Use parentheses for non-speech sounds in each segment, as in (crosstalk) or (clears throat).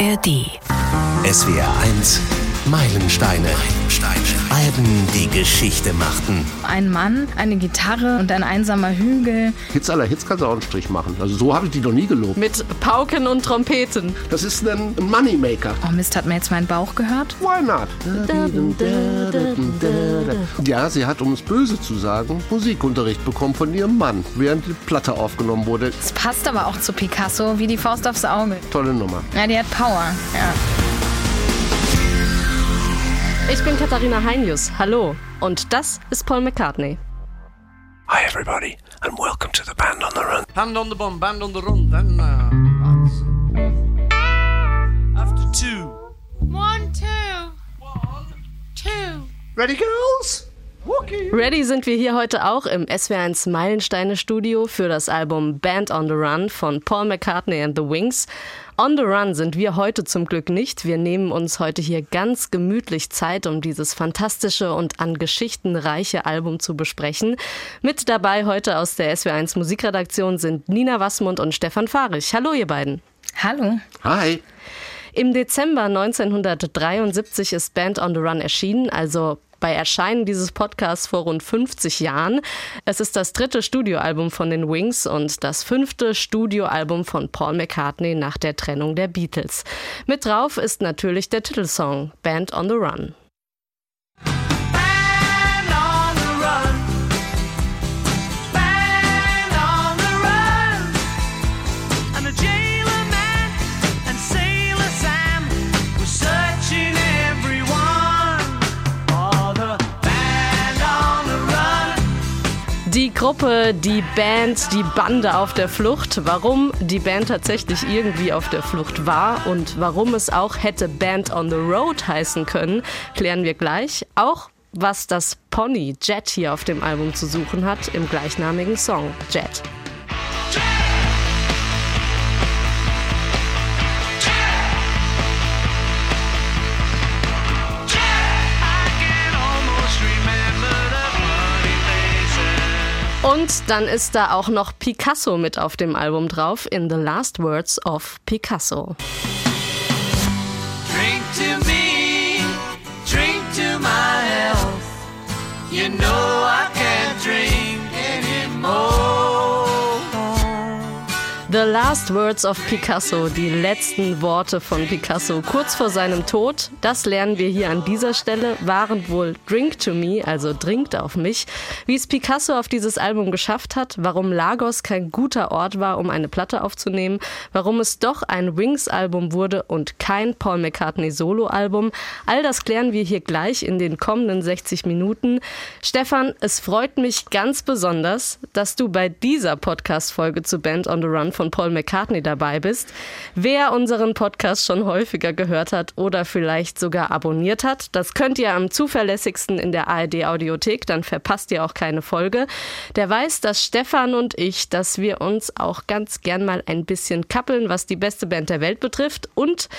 ARD. SWR 1 Meilensteine. Meilensteine. Alben, die Geschichte machten. Ein Mann, eine Gitarre und ein einsamer Hügel. Hits aller Hits kannst du auch einen Strich machen. Also so habe ich die noch nie gelobt. Mit Pauken und Trompeten. Das ist ein Moneymaker. Oh Mist, hat man jetzt meinen Bauch gehört? Why not? Ja, sie hat, um es böse zu sagen, Musikunterricht bekommen von ihrem Mann, während die Platte aufgenommen wurde. Es passt aber auch zu Picasso wie die Faust aufs Auge. Tolle Nummer. Ja, die hat Power. Ja. Ich bin Katharina Heinius. Hallo. Und das ist Paul McCartney. Hi everybody and welcome to the band on the run. Hand on the bomb, band on the run. Then uh, after two. One, two. One, two. Ready, girls? Ready sind wir hier heute auch im SW1 Meilensteine Studio für das Album Band on the Run von Paul McCartney and the Wings. On the Run sind wir heute zum Glück nicht. Wir nehmen uns heute hier ganz gemütlich Zeit, um dieses fantastische und an Geschichten reiche Album zu besprechen. Mit dabei heute aus der SW1 Musikredaktion sind Nina Wassmund und Stefan Fahrich. Hallo ihr beiden. Hallo. Hi. Im Dezember 1973 ist Band on the Run erschienen, also bei Erscheinen dieses Podcasts vor rund 50 Jahren. Es ist das dritte Studioalbum von den Wings und das fünfte Studioalbum von Paul McCartney nach der Trennung der Beatles. Mit drauf ist natürlich der Titelsong Band on the Run. Gruppe, die Band, die Bande auf der Flucht. Warum die Band tatsächlich irgendwie auf der Flucht war und warum es auch hätte Band on the Road heißen können, klären wir gleich. Auch was das Pony Jet hier auf dem Album zu suchen hat im gleichnamigen Song Jet. Und dann ist da auch noch Picasso mit auf dem Album drauf, in The Last Words of Picasso. Drink to me, drink to my health. You know The Last Words of Picasso, die letzten Worte von Picasso kurz vor seinem Tod, das lernen wir hier an dieser Stelle, waren wohl Drink to Me, also Drinkt auf mich. Wie es Picasso auf dieses Album geschafft hat, warum Lagos kein guter Ort war, um eine Platte aufzunehmen, warum es doch ein Wings-Album wurde und kein Paul McCartney Solo-Album, all das klären wir hier gleich in den kommenden 60 Minuten. Stefan, es freut mich ganz besonders, dass du bei dieser Podcast-Folge zu Band on the Run von Paul McCartney dabei bist. Wer unseren Podcast schon häufiger gehört hat oder vielleicht sogar abonniert hat, das könnt ihr am zuverlässigsten in der ARD Audiothek, dann verpasst ihr auch keine Folge. Der weiß, dass Stefan und ich, dass wir uns auch ganz gern mal ein bisschen kappeln, was die beste Band der Welt betrifft und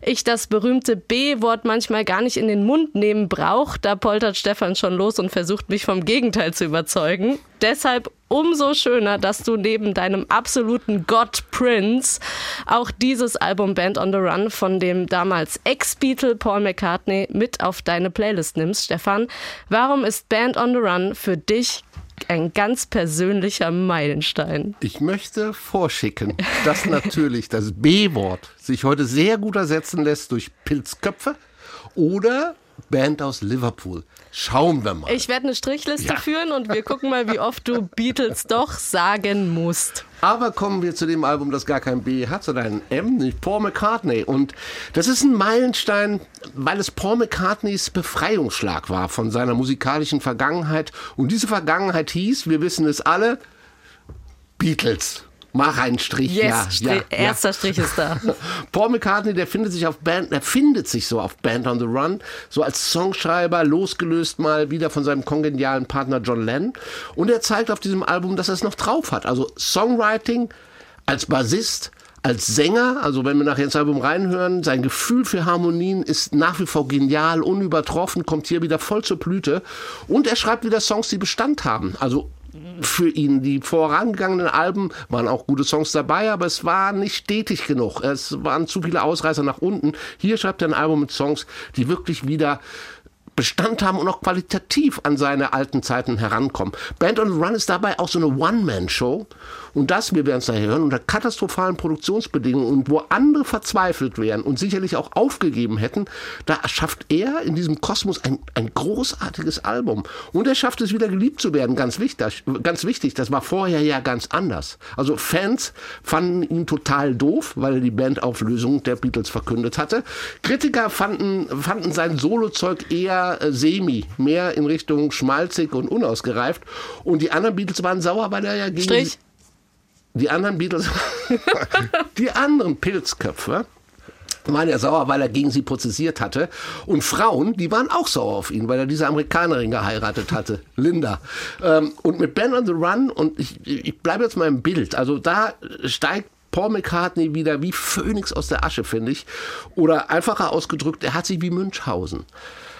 ich das berühmte B-Wort manchmal gar nicht in den Mund nehmen brauche. Da poltert Stefan schon los und versucht mich vom Gegenteil zu überzeugen. Deshalb umso schöner, dass du neben deinem absoluten Gott Prince auch dieses Album Band on the Run von dem damals Ex-Beatle Paul McCartney mit auf deine Playlist nimmst. Stefan, warum ist Band on the Run für dich ein ganz persönlicher Meilenstein? Ich möchte vorschicken, dass natürlich das B-Wort sich heute sehr gut ersetzen lässt durch Pilzköpfe oder Band aus Liverpool. Schauen wir mal. Ich werde eine Strichliste Ja. führen und wir gucken mal, wie oft du Beatles doch sagen musst. Aber kommen wir zu dem Album, das gar kein B hat, sondern ein M, nicht Paul McCartney. Und das ist ein Meilenstein, weil es Paul McCartneys Befreiungsschlag war von seiner musikalischen Vergangenheit. Und diese Vergangenheit hieß, wir wissen es alle, Beatles. Mach einen Strich, Yes, ja, Strich, ja, ja. erster Strich ist da. (laughs) Paul McCartney, der findet sich auf Band, der findet sich so auf Band on the Run, so als Songschreiber, losgelöst mal wieder von seinem kongenialen Partner John Lennon. Und er zeigt auf diesem Album, dass er es noch drauf hat. Also Songwriting als Bassist, als Sänger, also wenn wir nachher ins Album reinhören, sein Gefühl für Harmonien ist nach wie vor genial, unübertroffen, kommt hier wieder voll zur Blüte. Und er schreibt wieder Songs, die Bestand haben. Also für ihn. Die vorangegangenen Alben waren auch gute Songs dabei, aber es war nicht stetig genug. Es waren zu viele Ausreißer nach unten. Hier schreibt er ein Album mit Songs, die wirklich wieder Bestand haben und auch qualitativ an seine alten Zeiten herankommen. Band on the Run ist dabei auch so eine One-Man-Show. Und das, wir werden es nachher hören, unter katastrophalen Produktionsbedingungen und wo andere verzweifelt wären und sicherlich auch aufgegeben hätten, da schafft er in diesem Kosmos ein, ein großartiges Album. Und er schafft es wieder geliebt zu werden, ganz wichtig, ganz wichtig. Das war vorher ja ganz anders. Also Fans fanden ihn total doof, weil er die Bandauflösung der Beatles verkündet hatte. Kritiker fanden, fanden sein Solozeug eher äh, semi, mehr in Richtung schmalzig und unausgereift. Und die anderen Beatles waren sauer, weil er ja gegen Strich. Die anderen Beatles, (laughs) die anderen Pilzköpfe, waren ja sauer, weil er gegen sie prozessiert hatte. Und Frauen, die waren auch sauer auf ihn, weil er diese Amerikanerin geheiratet hatte, (laughs) Linda. Ähm, und mit Ben on the Run, und ich, ich bleibe jetzt mal im Bild, also da steigt Paul McCartney wieder wie Phönix aus der Asche, finde ich. Oder einfacher ausgedrückt, er hat sich wie Münchhausen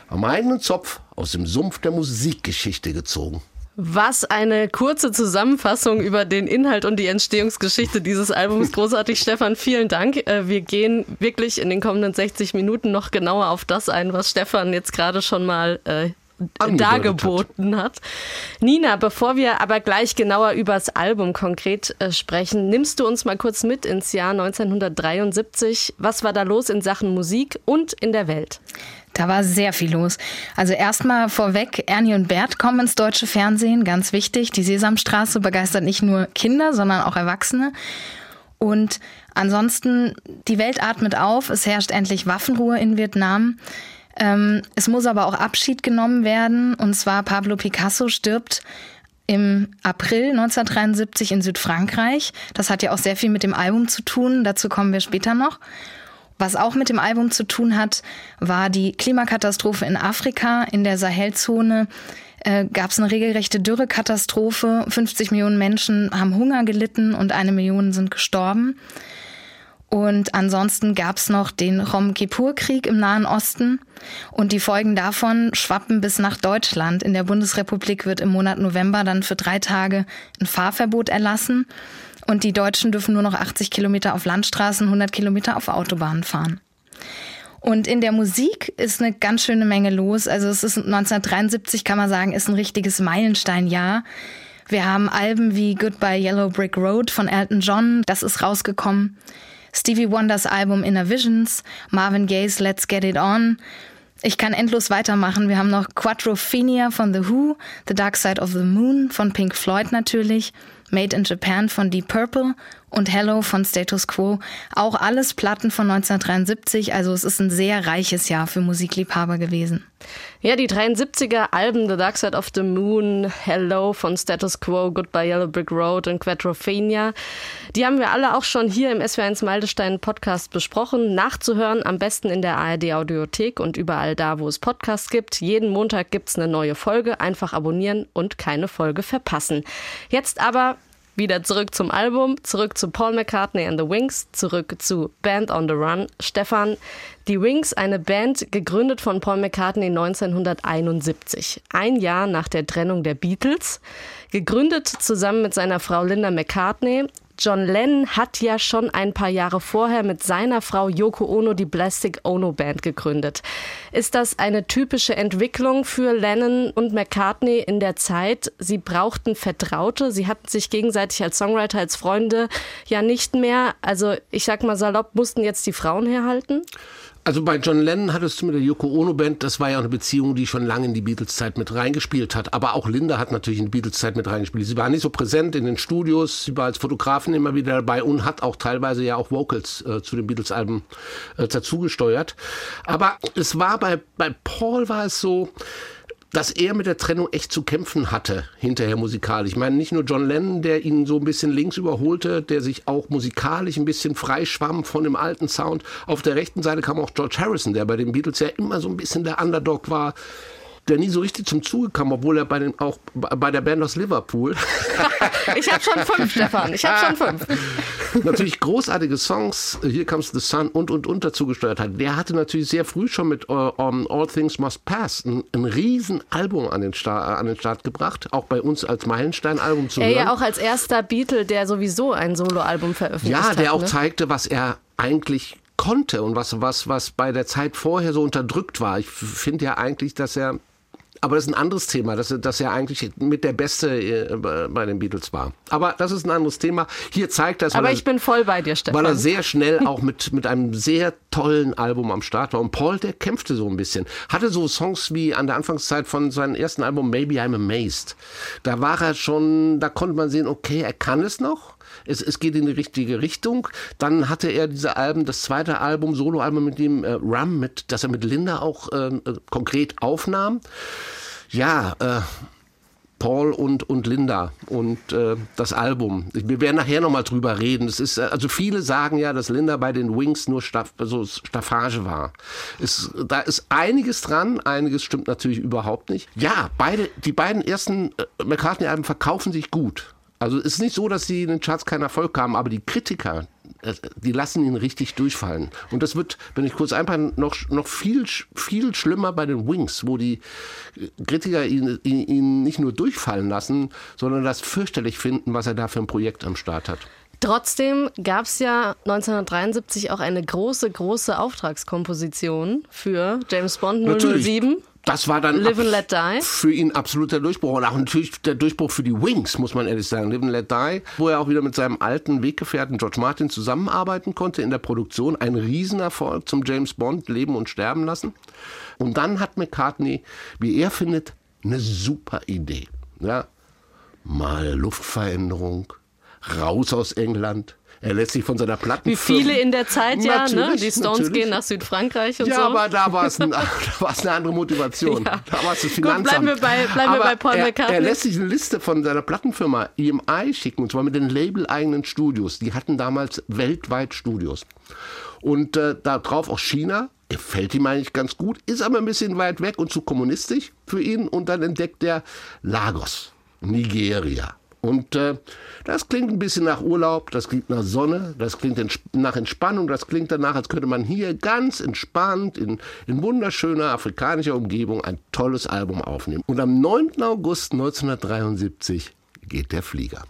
am eigenen Zopf aus dem Sumpf der Musikgeschichte gezogen. Was eine kurze Zusammenfassung über den Inhalt und die Entstehungsgeschichte dieses Albums. (laughs) Großartig, Stefan, vielen Dank. Äh, Wir gehen wirklich in den kommenden 60 Minuten noch genauer auf das ein, was Stefan jetzt gerade schon mal äh, dargeboten hat. Nina, bevor wir aber gleich genauer über das Album konkret äh, sprechen, nimmst du uns mal kurz mit ins Jahr 1973. Was war da los in Sachen Musik und in der Welt? Da war sehr viel los. Also erstmal vorweg, Ernie und Bert kommen ins deutsche Fernsehen, ganz wichtig. Die Sesamstraße begeistert nicht nur Kinder, sondern auch Erwachsene. Und ansonsten, die Welt atmet auf, es herrscht endlich Waffenruhe in Vietnam. Ähm, es muss aber auch Abschied genommen werden. Und zwar Pablo Picasso stirbt im April 1973 in Südfrankreich. Das hat ja auch sehr viel mit dem Album zu tun. Dazu kommen wir später noch. Was auch mit dem Album zu tun hat, war die Klimakatastrophe in Afrika, in der Sahelzone. Äh, Gab es eine regelrechte Dürrekatastrophe. 50 Millionen Menschen haben Hunger gelitten und eine Million sind gestorben. Und ansonsten gab es noch den Rom Kippur-Krieg im Nahen Osten. Und die Folgen davon schwappen bis nach Deutschland. In der Bundesrepublik wird im Monat November dann für drei Tage ein Fahrverbot erlassen. Und die Deutschen dürfen nur noch 80 Kilometer auf Landstraßen, 100 Kilometer auf Autobahnen fahren. Und in der Musik ist eine ganz schöne Menge los. Also es ist 1973, kann man sagen, ist ein richtiges Meilensteinjahr. Wir haben Alben wie Goodbye Yellow Brick Road von Elton John, das ist rausgekommen. Stevie Wonders Album Inner Visions, Marvin Gaye's Let's Get It On. Ich kann endlos weitermachen. Wir haben noch Quadrophenia von The Who, The Dark Side of the Moon von Pink Floyd natürlich, Made in Japan von Deep Purple und Hello von Status Quo. Auch alles Platten von 1973. Also es ist ein sehr reiches Jahr für Musikliebhaber gewesen. Ja, die 73er Alben The Dark Side of the Moon, Hello von Status Quo, Goodbye Yellow Brick Road und Quadrophenia, die haben wir alle auch schon hier im SW1 Maldestein Podcast besprochen. Nachzuhören am besten in der ARD Audiothek und überall da, wo es Podcasts gibt. Jeden Montag gibt's eine neue Folge. Einfach abonnieren und keine Folge verpassen. Jetzt aber wieder zurück zum Album, zurück zu Paul McCartney and the Wings, zurück zu Band on the Run. Stefan, die Wings, eine Band gegründet von Paul McCartney 1971, ein Jahr nach der Trennung der Beatles, gegründet zusammen mit seiner Frau Linda McCartney. John Lennon hat ja schon ein paar Jahre vorher mit seiner Frau Yoko Ono die Plastic Ono Band gegründet. Ist das eine typische Entwicklung für Lennon und McCartney in der Zeit? Sie brauchten Vertraute, sie hatten sich gegenseitig als Songwriter, als Freunde ja nicht mehr. Also ich sag mal salopp, mussten jetzt die Frauen herhalten? Also bei John Lennon hattest du mit der Yoko Ono Band, das war ja eine Beziehung, die schon lange in die Beatles-Zeit mit reingespielt hat. Aber auch Linda hat natürlich in die Beatles-Zeit mit reingespielt. Sie war nicht so präsent in den Studios, sie war als Fotografin immer wieder dabei und hat auch teilweise ja auch Vocals äh, zu den Beatles-Alben äh, dazugesteuert. Aber es war bei, bei Paul war es so, dass er mit der Trennung echt zu kämpfen hatte, hinterher musikalisch. Ich meine, nicht nur John Lennon, der ihn so ein bisschen links überholte, der sich auch musikalisch ein bisschen freischwamm von dem alten Sound. Auf der rechten Seite kam auch George Harrison, der bei den Beatles ja immer so ein bisschen der Underdog war, der nie so richtig zum Zuge kam, obwohl er bei den, auch bei der Band aus Liverpool (laughs) Ich habe schon fünf, Stefan. Ich habe schon fünf. (laughs) natürlich großartige Songs, Here Comes the Sun und und und dazu gesteuert hat. Der hatte natürlich sehr früh schon mit uh, um, All Things Must Pass ein, ein Riesenalbum an den, Start, an den Start gebracht, auch bei uns als Meilenstein-Album zu Er hören. ja auch als erster Beatle, der sowieso ein Soloalbum veröffentlicht Ja, hat. der auch ne? zeigte, was er eigentlich konnte und was, was, was bei der Zeit vorher so unterdrückt war. Ich finde ja eigentlich, dass er, aber das ist ein anderes Thema, dass er, dass er eigentlich mit der Beste äh, bei den Beatles war. Aber das ist ein anderes Thema. Hier zeigt das, Aber er- ich bin voll bei dir, Stefan. weil er sehr schnell auch mit, mit einem sehr tollen Album am Start war. Und Paul, der kämpfte so ein bisschen. Hatte so Songs wie an der Anfangszeit von seinem ersten Album Maybe I'm Amazed. Da war er schon, da konnte man sehen, okay, er kann es noch. Es, es geht in die richtige Richtung. Dann hatte er diese Alben, das zweite Album, Soloalbum mit dem äh, Rum, mit, das er mit Linda auch ähm, äh, konkret aufnahm. Ja, äh, Paul und, und Linda und äh, das Album. Wir werden nachher nochmal drüber reden. Es ist, äh, also viele sagen ja, dass Linda bei den Wings nur Staff, so Staffage war. Es, da ist einiges dran, einiges stimmt natürlich überhaupt nicht. Ja, beide, die beiden ersten äh, McCartney-Alben verkaufen sich gut. Also es ist nicht so, dass sie in den Charts keinen Erfolg haben, aber die Kritiker, äh, die lassen ihn richtig durchfallen. Und das wird, wenn ich kurz einpacken, noch, noch viel, viel schlimmer bei den Wings, wo die äh, Kritiker ihn, ihn, ihn nicht nur durchfallen lassen, sondern das fürchterlich finden, was er da für ein Projekt am Start hat. Trotzdem gab es ja 1973 auch eine große, große Auftragskomposition für James Bond 007. Das war dann Live and Let Die. für ihn absoluter Durchbruch. Und auch natürlich der Durchbruch für die Wings, muss man ehrlich sagen. Live and Let Die, wo er auch wieder mit seinem alten Weggefährten George Martin zusammenarbeiten konnte in der Produktion. Ein Riesenerfolg zum James Bond Leben und Sterben lassen. Und dann hat McCartney, wie er findet, eine super Idee. Ja, mal Luftveränderung, raus aus England. Er lässt sich von seiner Platten Wie viele in der Zeit ja, ne? Die Stones natürlich. gehen nach Südfrankreich und ja, so. aber da war es ein, eine andere Motivation. Ja. Da war es das Gut, Finanzamt. bleiben wir bei- bleiben wir aber bei Paul er, McCartney. Er lässt sich eine Liste von seiner Plattenfirma EMI schicken, und zwar mit den label-eigenen Studios. Die hatten damals weltweit Studios. Und äh, da drauf auch China. Gefällt ihm eigentlich ganz gut, ist aber ein bisschen weit weg und zu kommunistisch für ihn. Und dann entdeckt er Lagos, Nigeria. Und äh, das klingt ein bisschen nach Urlaub, das klingt nach Sonne, das klingt ents nach Entspannung, das klingt danach, als könnte man hier ganz entspannt in, in wunderschöner afrikanischer Umgebung ein tolles Album aufnehmen. Und am 9. August 1973 geht der Flieger.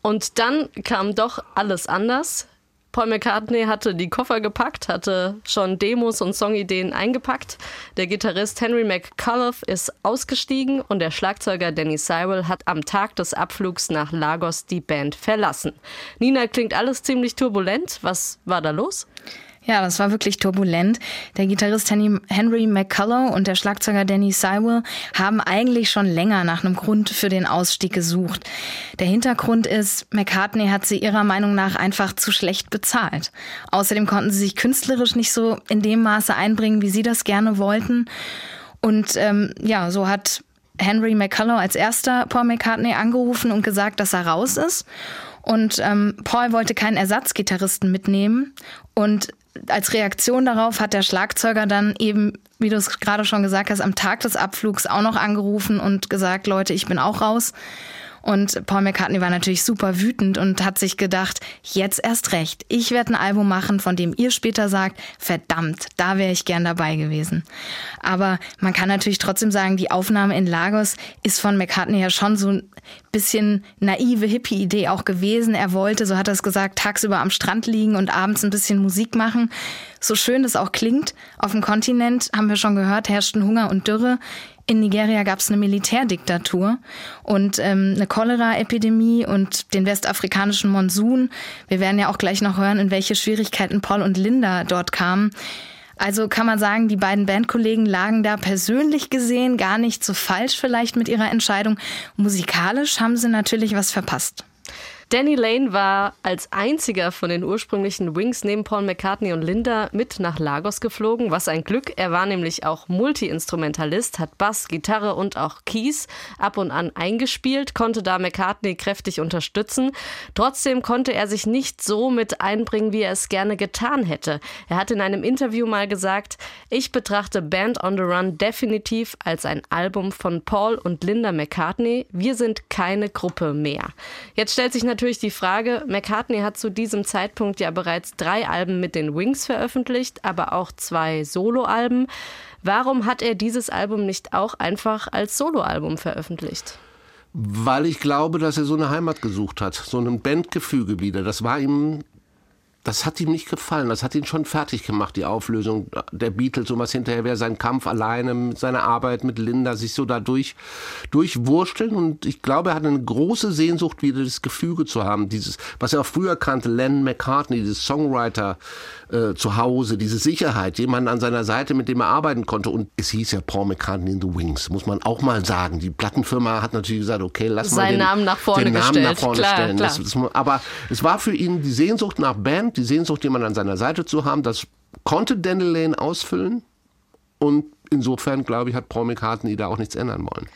Und dann kam doch alles anders. Paul McCartney hatte die Koffer gepackt, hatte schon Demos und Songideen eingepackt. Der Gitarrist Henry McCullough ist ausgestiegen und der Schlagzeuger Danny Sywell hat am Tag des Abflugs nach Lagos die Band verlassen. Nina, klingt alles ziemlich turbulent. Was war da los? Ja, das war wirklich turbulent. Der Gitarrist Henry, McCullough und der Schlagzeuger Danny Sywell haben eigentlich schon länger nach einem Grund für den Ausstieg gesucht. Der Hintergrund ist, McCartney hat sie ihrer Meinung nach einfach zu schlecht bezahlt. Außerdem konnten sie sich künstlerisch nicht so in dem Maße einbringen, wie sie das gerne wollten. Und ähm, ja, so hat Henry McCullough als erster Paul McCartney angerufen und gesagt, dass er raus ist. Und ähm, Paul wollte keinen Ersatzgitarristen mitnehmen. Und als Reaktion darauf hat der Schlagzeuger dann eben, wie du es gerade schon gesagt hast, am Tag des Abflugs auch noch angerufen und gesagt, Leute, ich bin auch raus. Und Paul McCartney war natürlich super wütend und hat sich gedacht, jetzt erst recht. Ich werde ein Album machen, von dem ihr später sagt, verdammt, da wäre ich gern dabei gewesen. Aber man kann natürlich trotzdem sagen, die Aufnahme in Lagos ist von McCartney ja schon so ein bisschen naive Hippie-Idee auch gewesen. Er wollte, so hat er es gesagt, tagsüber am Strand liegen und abends ein bisschen Musik machen. So schön das auch klingt, auf dem Kontinent, haben wir schon gehört, herrschten Hunger und Dürre. In Nigeria gab es eine Militärdiktatur und ähm, eine Cholera-Epidemie und den westafrikanischen Monsun. Wir werden ja auch gleich noch hören, in welche Schwierigkeiten Paul und Linda dort kamen. Also kann man sagen, die beiden Bandkollegen lagen da persönlich gesehen gar nicht so falsch vielleicht mit ihrer Entscheidung. Musikalisch haben sie natürlich was verpasst. Danny Lane war als einziger von den ursprünglichen Wings neben Paul McCartney und Linda mit nach Lagos geflogen. Was ein Glück. Er war nämlich auch Multi-Instrumentalist, hat Bass, Gitarre und auch Keys ab und an eingespielt, konnte da McCartney kräftig unterstützen. Trotzdem konnte er sich nicht so mit einbringen, wie er es gerne getan hätte. Er hat in einem Interview mal gesagt, ich betrachte Band on the Run definitiv als ein Album von Paul und Linda McCartney. Wir sind keine Gruppe mehr. Jetzt stellt sich natürlich die Frage, McCartney hat zu diesem Zeitpunkt ja bereits drei Alben mit den Wings veröffentlicht, aber auch zwei Soloalben. Warum hat er dieses Album nicht auch einfach als Soloalbum veröffentlicht? Weil ich glaube, dass er so eine Heimat gesucht hat, so ein Bandgefüge wieder. Das war ihm das hat ihm nicht gefallen. Das hat ihn schon fertig gemacht, die Auflösung der Beatles und was hinterher wäre, sein Kampf alleine mit seiner Arbeit mit Linda, sich so dadurch durchwursteln. Und ich glaube, er hat eine große Sehnsucht, wieder das Gefüge zu haben. Dieses, was er auch früher kannte, Len McCartney, dieses Songwriter äh, zu Hause, diese Sicherheit, jemanden an seiner Seite, mit dem er arbeiten konnte. Und es hieß ja Paul McCartney in the Wings, muss man auch mal sagen. Die Plattenfirma hat natürlich gesagt, okay, lass Seinen mal den Namen nach vorne den Namen gestellt. nach vorne Klar, stellen. klar. Das, das, aber es war für ihn die Sehnsucht nach Band, die Sehnsucht, jemanden an seiner Seite zu haben. Das konnte Daniel Lane ausfüllen. Und insofern, glaube ich, hat Paul McCartney da auch nichts ändern wollen.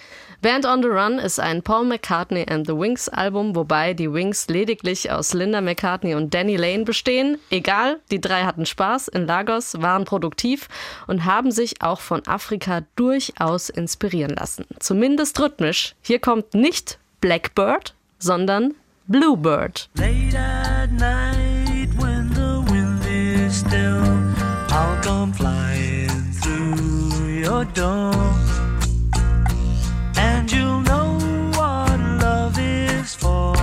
Band on the Run ist ein Paul McCartney and the Wings Album, wobei die Wings lediglich aus Linda McCartney und Danny Lane bestehen. Egal, die drei hatten Spaß in Lagos, waren produktiv und haben sich auch von Afrika durchaus inspirieren lassen. Zumindest rhythmisch. Hier kommt nicht Blackbird, sondern Bluebird. Late at night still, I'll come flying through your door. And you'll know what love is for.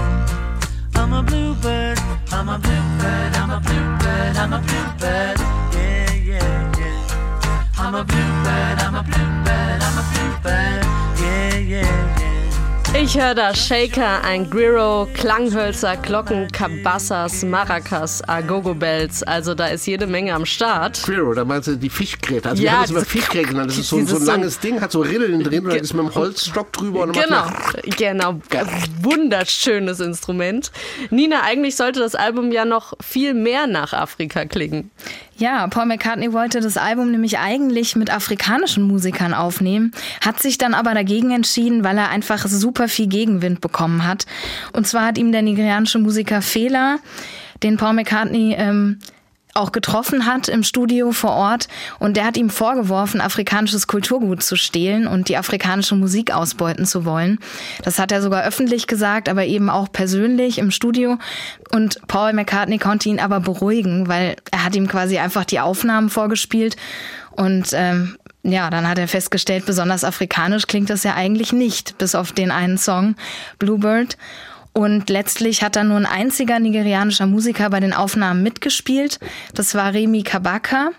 I'm a bluebird, I'm a bluebird, I'm a bluebird, I'm a bluebird. Yeah, yeah, yeah. I'm a bluebird, I'm a bluebird, I'm a bluebird. Yeah, yeah, yeah. Ich höre da Shaker, ein Guiro, Klanghölzer, Glocken, Kabassas, Maracas, Agogo-Bells. Also da ist jede Menge am Start. Queero, da meinst du die Fischgräte. Also Ja, wir haben es immer Fischgräte genannt. Das ist so, so ein so- langes Ding, hat so Rillen drin und dann ist mit dem Holzstock drüber und Genau, genau. Wunderschönes Instrument. Nina, eigentlich sollte das Album ja noch viel mehr nach Afrika klingen. Ja, Paul McCartney wollte das Album nämlich eigentlich mit afrikanischen Musikern aufnehmen, hat sich dann aber dagegen entschieden, weil er einfach super viel Gegenwind bekommen hat. Und zwar hat ihm der nigerianische Musiker Fela, den Paul McCartney ähm, auch getroffen hat im Studio vor Ort und der hat ihm vorgeworfen, afrikanisches Kulturgut zu stehlen und die afrikanische Musik ausbeuten zu wollen. Das hat er sogar öffentlich gesagt, aber eben auch persönlich im Studio. Und Paul McCartney konnte ihn aber beruhigen, weil er hat ihm quasi einfach die Aufnahmen vorgespielt und ähm, ja, dann hat er festgestellt, besonders afrikanisch klingt das ja eigentlich nicht, bis auf den einen Song Bluebird. Und letztlich hat dann nur ein einziger nigerianischer Musiker bei den Aufnahmen mitgespielt. Das war Remy Kabaka.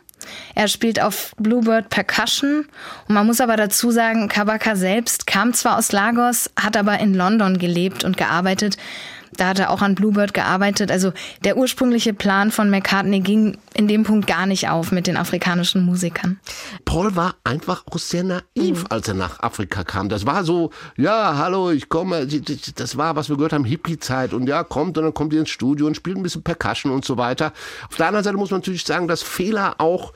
Er spielt auf Bluebird Percussion. Und man muss aber dazu sagen, Kabaka selbst kam zwar aus Lagos, hat aber in London gelebt und gearbeitet. Da hat er auch an Bluebird gearbeitet. Also der ursprüngliche Plan von McCartney ging in dem Punkt gar nicht auf mit den afrikanischen Musikern. Paul war einfach auch sehr naiv, als er nach Afrika kam. Das war so, ja, hallo, ich komme. Das war, was wir gehört haben, Hippie-Zeit. Und ja, kommt und dann kommt ihr ins Studio und spielt ein bisschen Percussion und so weiter. Auf der anderen Seite muss man natürlich sagen, dass Fehler auch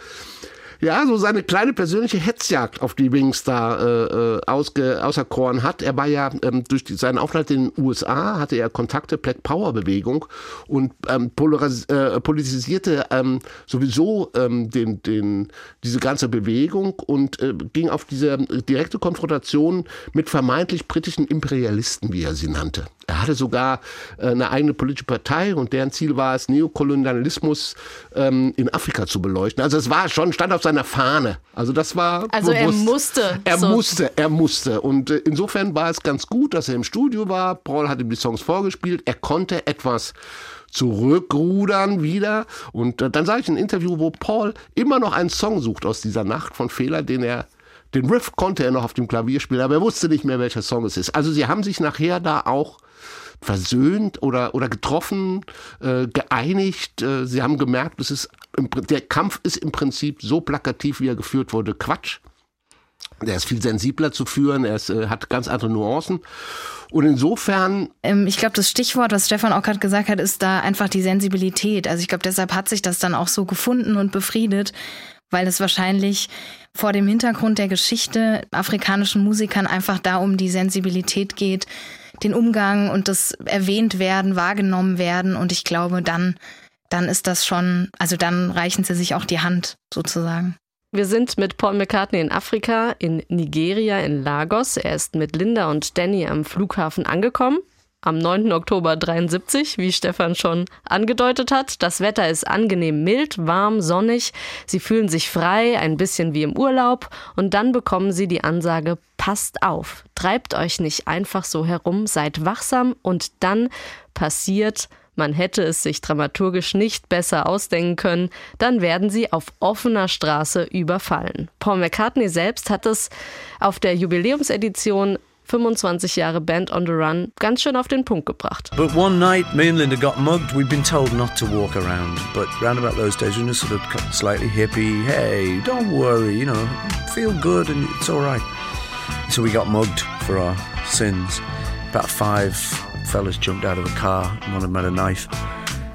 ja, so seine kleine persönliche Hetzjagd auf die Wings da äh, äh, ausge, auserkoren hat. Er war ja ähm, durch die, seinen Aufenthalt in den USA, hatte er Kontakte Black Power Bewegung und ähm, polaris, äh, politisierte ähm, sowieso ähm, den, den, diese ganze Bewegung und äh, ging auf diese direkte Konfrontation mit vermeintlich britischen Imperialisten, wie er sie nannte. Er hatte sogar äh, eine eigene politische Partei und deren Ziel war es, Neokolonialismus ähm, in Afrika zu beleuchten. Also es war schon, stand auf seiner Fahne. Also das war Also er bewusst. musste Er so- musste, er musste. Und äh, insofern war es ganz gut, dass er im Studio war. Paul hat ihm die Songs vorgespielt. Er konnte etwas zurückrudern wieder. Und äh, dann sah ich ein Interview, wo Paul immer noch einen Song sucht aus dieser Nacht von Fehler, den er den Riff konnte er noch auf dem Klavier spielen, aber er wusste nicht mehr, welcher Song es ist. Also sie haben sich nachher da auch versöhnt oder, oder getroffen, äh, geeinigt. Äh, sie haben gemerkt, es ist im, der Kampf ist im Prinzip so plakativ, wie er geführt wurde, Quatsch. Der ist viel sensibler zu führen, er ist, äh, hat ganz andere Nuancen. Und insofern Ähm, ich glaube, das Stichwort, was Stefan auch gerade gesagt hat, ist da einfach die Sensibilität. Also ich glaube, deshalb hat sich das dann auch so gefunden und befriedet, weil es wahrscheinlich vor dem Hintergrund der Geschichte afrikanischen Musikern einfach da um die Sensibilität geht, den Umgang und das erwähnt werden, wahrgenommen werden. Und ich glaube, dann, dann ist das schon, also dann reichen sie sich auch die Hand sozusagen. Wir sind mit Paul McCartney in Afrika, in Nigeria, in Lagos. Er ist mit Linda und Danny am Flughafen angekommen. Am 9. Oktober 73, wie Stefan schon angedeutet hat. Das Wetter ist angenehm mild, warm, sonnig. Sie fühlen sich frei, ein bisschen wie im Urlaub. Und dann bekommen sie die Ansage, passt auf, treibt euch nicht einfach so herum, seid wachsam. Und dann passiert man hätte es sich dramaturgisch nicht besser ausdenken können, dann werden sie auf offener Straße überfallen. Paul McCartney selbst hat es auf der Jubiläumsedition 25 Jahre Band on the Run ganz schön auf den Punkt gebracht. But one night, me and Linda got mugged. We'd been told not to walk around, but round about those days, we were sort of slightly hippie. Hey, don't worry, you know, feel good and it's all right. So we got mugged for our sins. About five fellas jumped out of a car, one of them had a knife.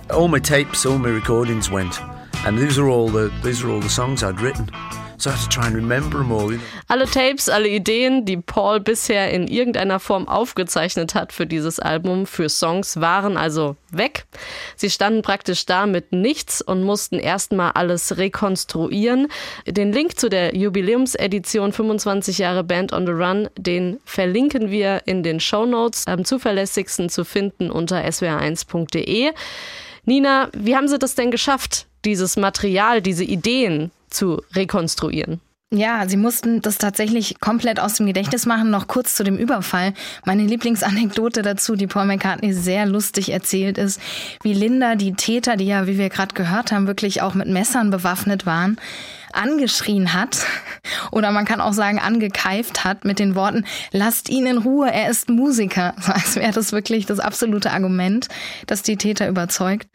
All my tapes, all my recordings went, and these are all the these are all the songs I'd written. So I had to try and remember them all. Alle Tapes, alle Ideen, die Paul bisher in irgendeiner Form aufgezeichnet hat für dieses Album, für Songs, waren also weg. Sie standen praktisch da mit nichts und mussten erstmal alles rekonstruieren. Den Link zu der Jubiläumsedition 25 Jahre Band on the Run, den verlinken wir in den Show Notes, am zuverlässigsten zu finden unter swr1.de. Nina, wie haben Sie das denn geschafft, dieses Material, diese Ideen zu rekonstruieren? Ja, sie mussten das tatsächlich komplett aus dem Gedächtnis machen. Noch kurz zu dem Überfall. Meine Lieblingsanekdote dazu, die Paul McCartney sehr lustig erzählt, ist, wie Linda die Täter, die ja, wie wir gerade gehört haben, wirklich auch mit Messern bewaffnet waren, angeschrien hat (laughs) oder man kann auch sagen angekeift hat mit den Worten, lasst ihn in Ruhe, er ist Musiker. (laughs) Als wäre das wirklich das absolute Argument, das die Täter überzeugt.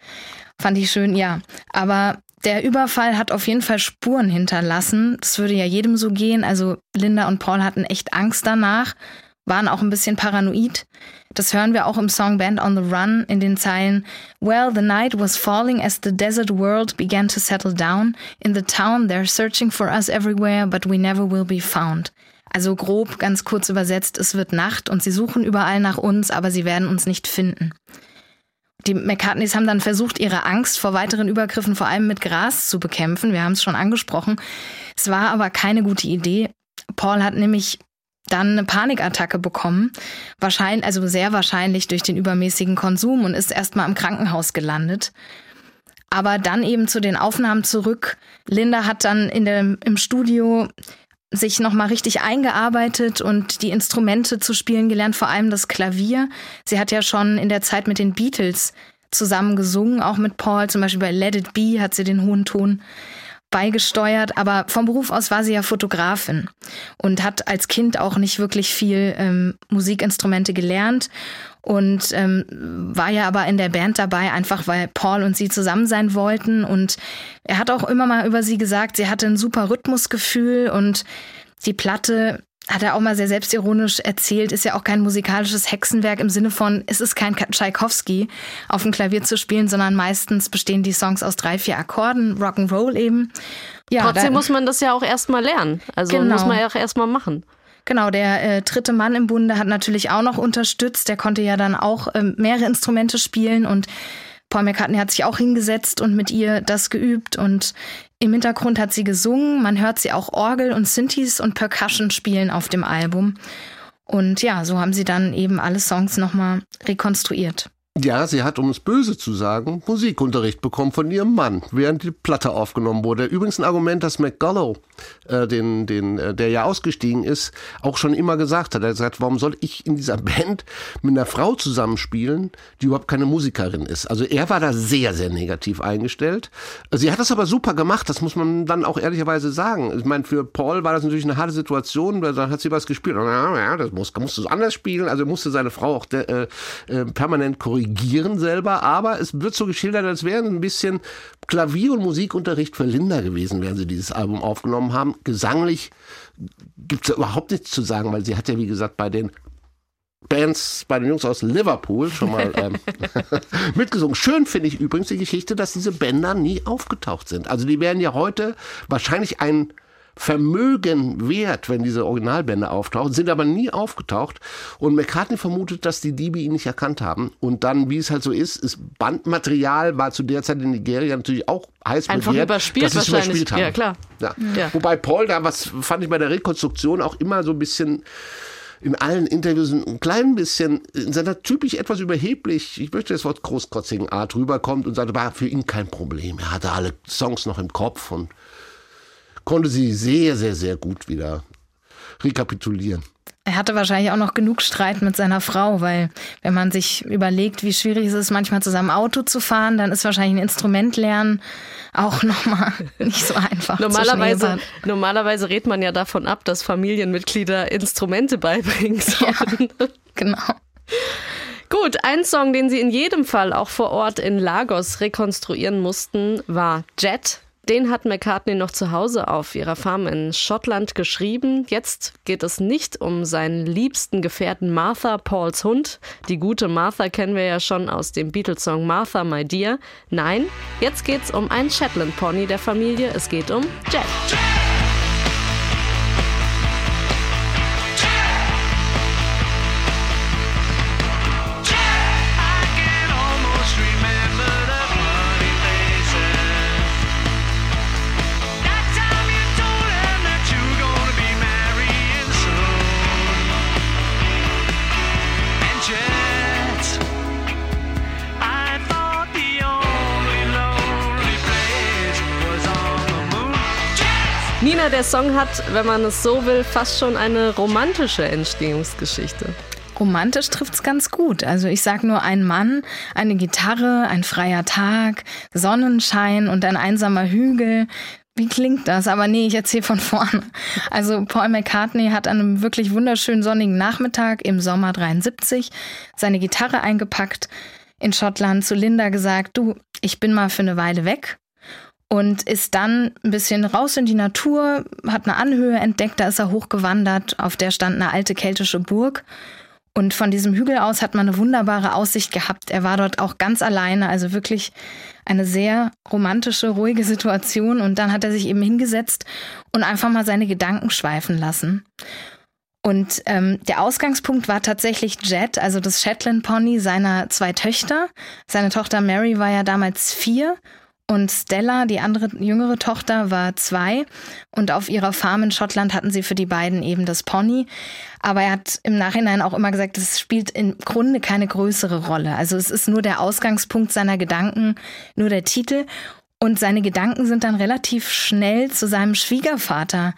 Fand ich schön, ja. Aber der Überfall hat auf jeden Fall Spuren hinterlassen. Das würde ja jedem so gehen. Also Linda und Paul hatten echt Angst danach, waren auch ein bisschen paranoid. Das hören wir auch im Song Band on the Run in den Zeilen Well, the night was falling as the desert world began to settle down. In the town they're searching for us everywhere, but we never will be found. Also grob, ganz kurz übersetzt, es wird Nacht und sie suchen überall nach uns, aber sie werden uns nicht finden. Die McCartneys haben dann versucht, ihre Angst vor weiteren Übergriffen vor allem mit Gras zu bekämpfen. Wir haben es schon angesprochen. Es war aber keine gute Idee. Paul hat nämlich dann eine Panikattacke bekommen. Wahrscheinlich, also sehr wahrscheinlich durch den übermäßigen Konsum und ist erstmal im Krankenhaus gelandet. Aber dann eben zu den Aufnahmen zurück. Linda hat dann in dem, im Studio sich nochmal richtig eingearbeitet und die Instrumente zu spielen gelernt, vor allem das Klavier. Sie hat ja schon in der Zeit mit den Beatles zusammen gesungen, auch mit Paul, zum Beispiel bei Let It Be hat sie den hohen Ton beigesteuert, aber vom Beruf aus war sie ja Fotografin und hat als Kind auch nicht wirklich viel ähm, Musikinstrumente gelernt und ähm, war ja aber in der Band dabei, einfach weil Paul und sie zusammen sein wollten. Und er hat auch immer mal über sie gesagt, sie hatte ein super Rhythmusgefühl und die Platte hat er auch mal sehr selbstironisch erzählt, ist ja auch kein musikalisches Hexenwerk im Sinne von, es ist kein Tchaikovsky auf dem Klavier zu spielen, sondern meistens bestehen die Songs aus drei, vier Akkorden, Rock'n'Roll eben. Ja, Trotzdem muss man das ja auch erstmal lernen. Also genau. muss man ja auch erstmal machen. Genau, der äh, dritte Mann im Bunde hat natürlich auch noch unterstützt. Der konnte ja dann auch ähm, mehrere Instrumente spielen und Paul McCartney hat sich auch hingesetzt und mit ihr das geübt und im Hintergrund hat sie gesungen. Man hört sie auch Orgel und Synthes und Percussion spielen auf dem Album. Und ja, so haben sie dann eben alle Songs nochmal rekonstruiert. Ja, sie hat, um es böse zu sagen, Musikunterricht bekommen von ihrem Mann, während die Platte aufgenommen wurde. Übrigens ein Argument, das McGullow, äh, den, den, äh, der ja ausgestiegen ist, auch schon immer gesagt hat. Er hat gesagt, warum soll ich in dieser (laughs) Band mit einer Frau zusammenspielen, die überhaupt keine Musikerin ist? Also er war da sehr, sehr negativ eingestellt. Sie hat das aber super gemacht, das muss man dann auch ehrlicherweise sagen. Ich meine, für Paul war das natürlich eine harte Situation, weil dann hat sie was gespielt. Ja, das muss, musst du anders spielen. Also musste seine Frau auch de, äh, äh permanent korrigieren dirigieren selber, aber es wird so geschildert, als wäre ein bisschen Klavier- und Musikunterricht für Linda gewesen, während sie dieses Album aufgenommen haben. Gesanglich gibt's ja überhaupt nichts zu sagen, weil sie hat ja, wie gesagt, bei den Bands bei den Jungs aus Liverpool schon mal ähm, (laughs) (laughs) mitgesungen. Schön finde ich übrigens die Geschichte, dass diese Bänder nie aufgetaucht sind. Also die wären ja heute wahrscheinlich ein Vermögen wert, wenn diese Originalbände auftauchen, sind aber nie aufgetaucht. Und McCartney vermutet, dass die Diebe ihn nicht erkannt haben. Und dann, wie es halt so ist, ist Bandmaterial war zu der Zeit in Nigeria natürlich auch heiß Einfach begehrt, überspielt dass wahrscheinlich. überspielt haben. Ja, klar. Ja. Ja. Wobei Paul da, was fand ich bei der Rekonstruktion auch immer so ein bisschen in allen Interviews ein klein bisschen in seiner typisch etwas überheblich, ich möchte das Wort großkotzigen Art rüberkommt und sagte, war für ihn kein Problem. Er hatte alle Songs noch im Kopf und konnte sie sehr, sehr, sehr gut wieder rekapitulieren. Er hatte wahrscheinlich auch noch genug Streit mit seiner Frau, weil wenn man sich überlegt, wie schwierig es ist, manchmal zusammen Auto zu fahren, dann ist wahrscheinlich ein Instrument lernen auch (laughs) nochmal nicht so einfach. Normalerweise, normalerweise redet man ja davon ab, dass Familienmitglieder Instrumente beibringen (laughs) sollen. Genau. Gut, ein Song, den sie in jedem Fall auch vor Ort in Lagos rekonstruieren mussten, war Jet. Den hat McCartney noch zu Hause auf ihrer Farm in Schottland geschrieben. Jetzt geht es nicht um seinen liebsten Gefährten Martha, Pauls Hund. Die gute Martha kennen wir ja schon aus dem Beatles-Song Martha, My Dear. Nein, jetzt geht's um einen Shetland Pony der Familie. Es geht um Jet. I Der Song hat, wenn man es so will, fast schon eine romantische Entstehungsgeschichte. Romantisch trifft's ganz gut. Also ich sag nur ein Mann, eine Gitarre, ein freier Tag, Sonnenschein und ein einsamer Hügel. Wie klingt das? Aber nee, ich erzähle von vorne. Also Paul McCartney hat an einem wirklich wunderschönen sonnigen Nachmittag im Sommer 73 seine Gitarre eingepackt, in Schottland zu Linda gesagt, du, ich bin mal für eine Weile weg und ist dann ein bisschen raus in die Natur, hat eine Anhöhe entdeckt, da ist er hochgewandert, auf der stand eine alte keltische Burg. Und von diesem Hügel aus hat man eine wunderbare Aussicht gehabt. Er war dort auch ganz alleine, also wirklich eine sehr romantische, ruhige Situation. Und dann hat er sich eben hingesetzt und einfach mal seine Gedanken schweifen lassen. Und ähm, der Ausgangspunkt war tatsächlich Jet, also das Shetland Pony seiner zwei Töchter. Seine Tochter Mary war ja damals vier und Stella, die andere jüngere Tochter, war zwei. Und auf ihrer Farm in Schottland hatten sie für die beiden eben das Pony. Aber er hat im Nachhinein auch immer gesagt, es spielt im Grunde keine größere Rolle. Also es ist nur der Ausgangspunkt seiner Gedanken, nur der Titel. Und seine Gedanken sind dann relativ schnell zu seinem Schwiegervater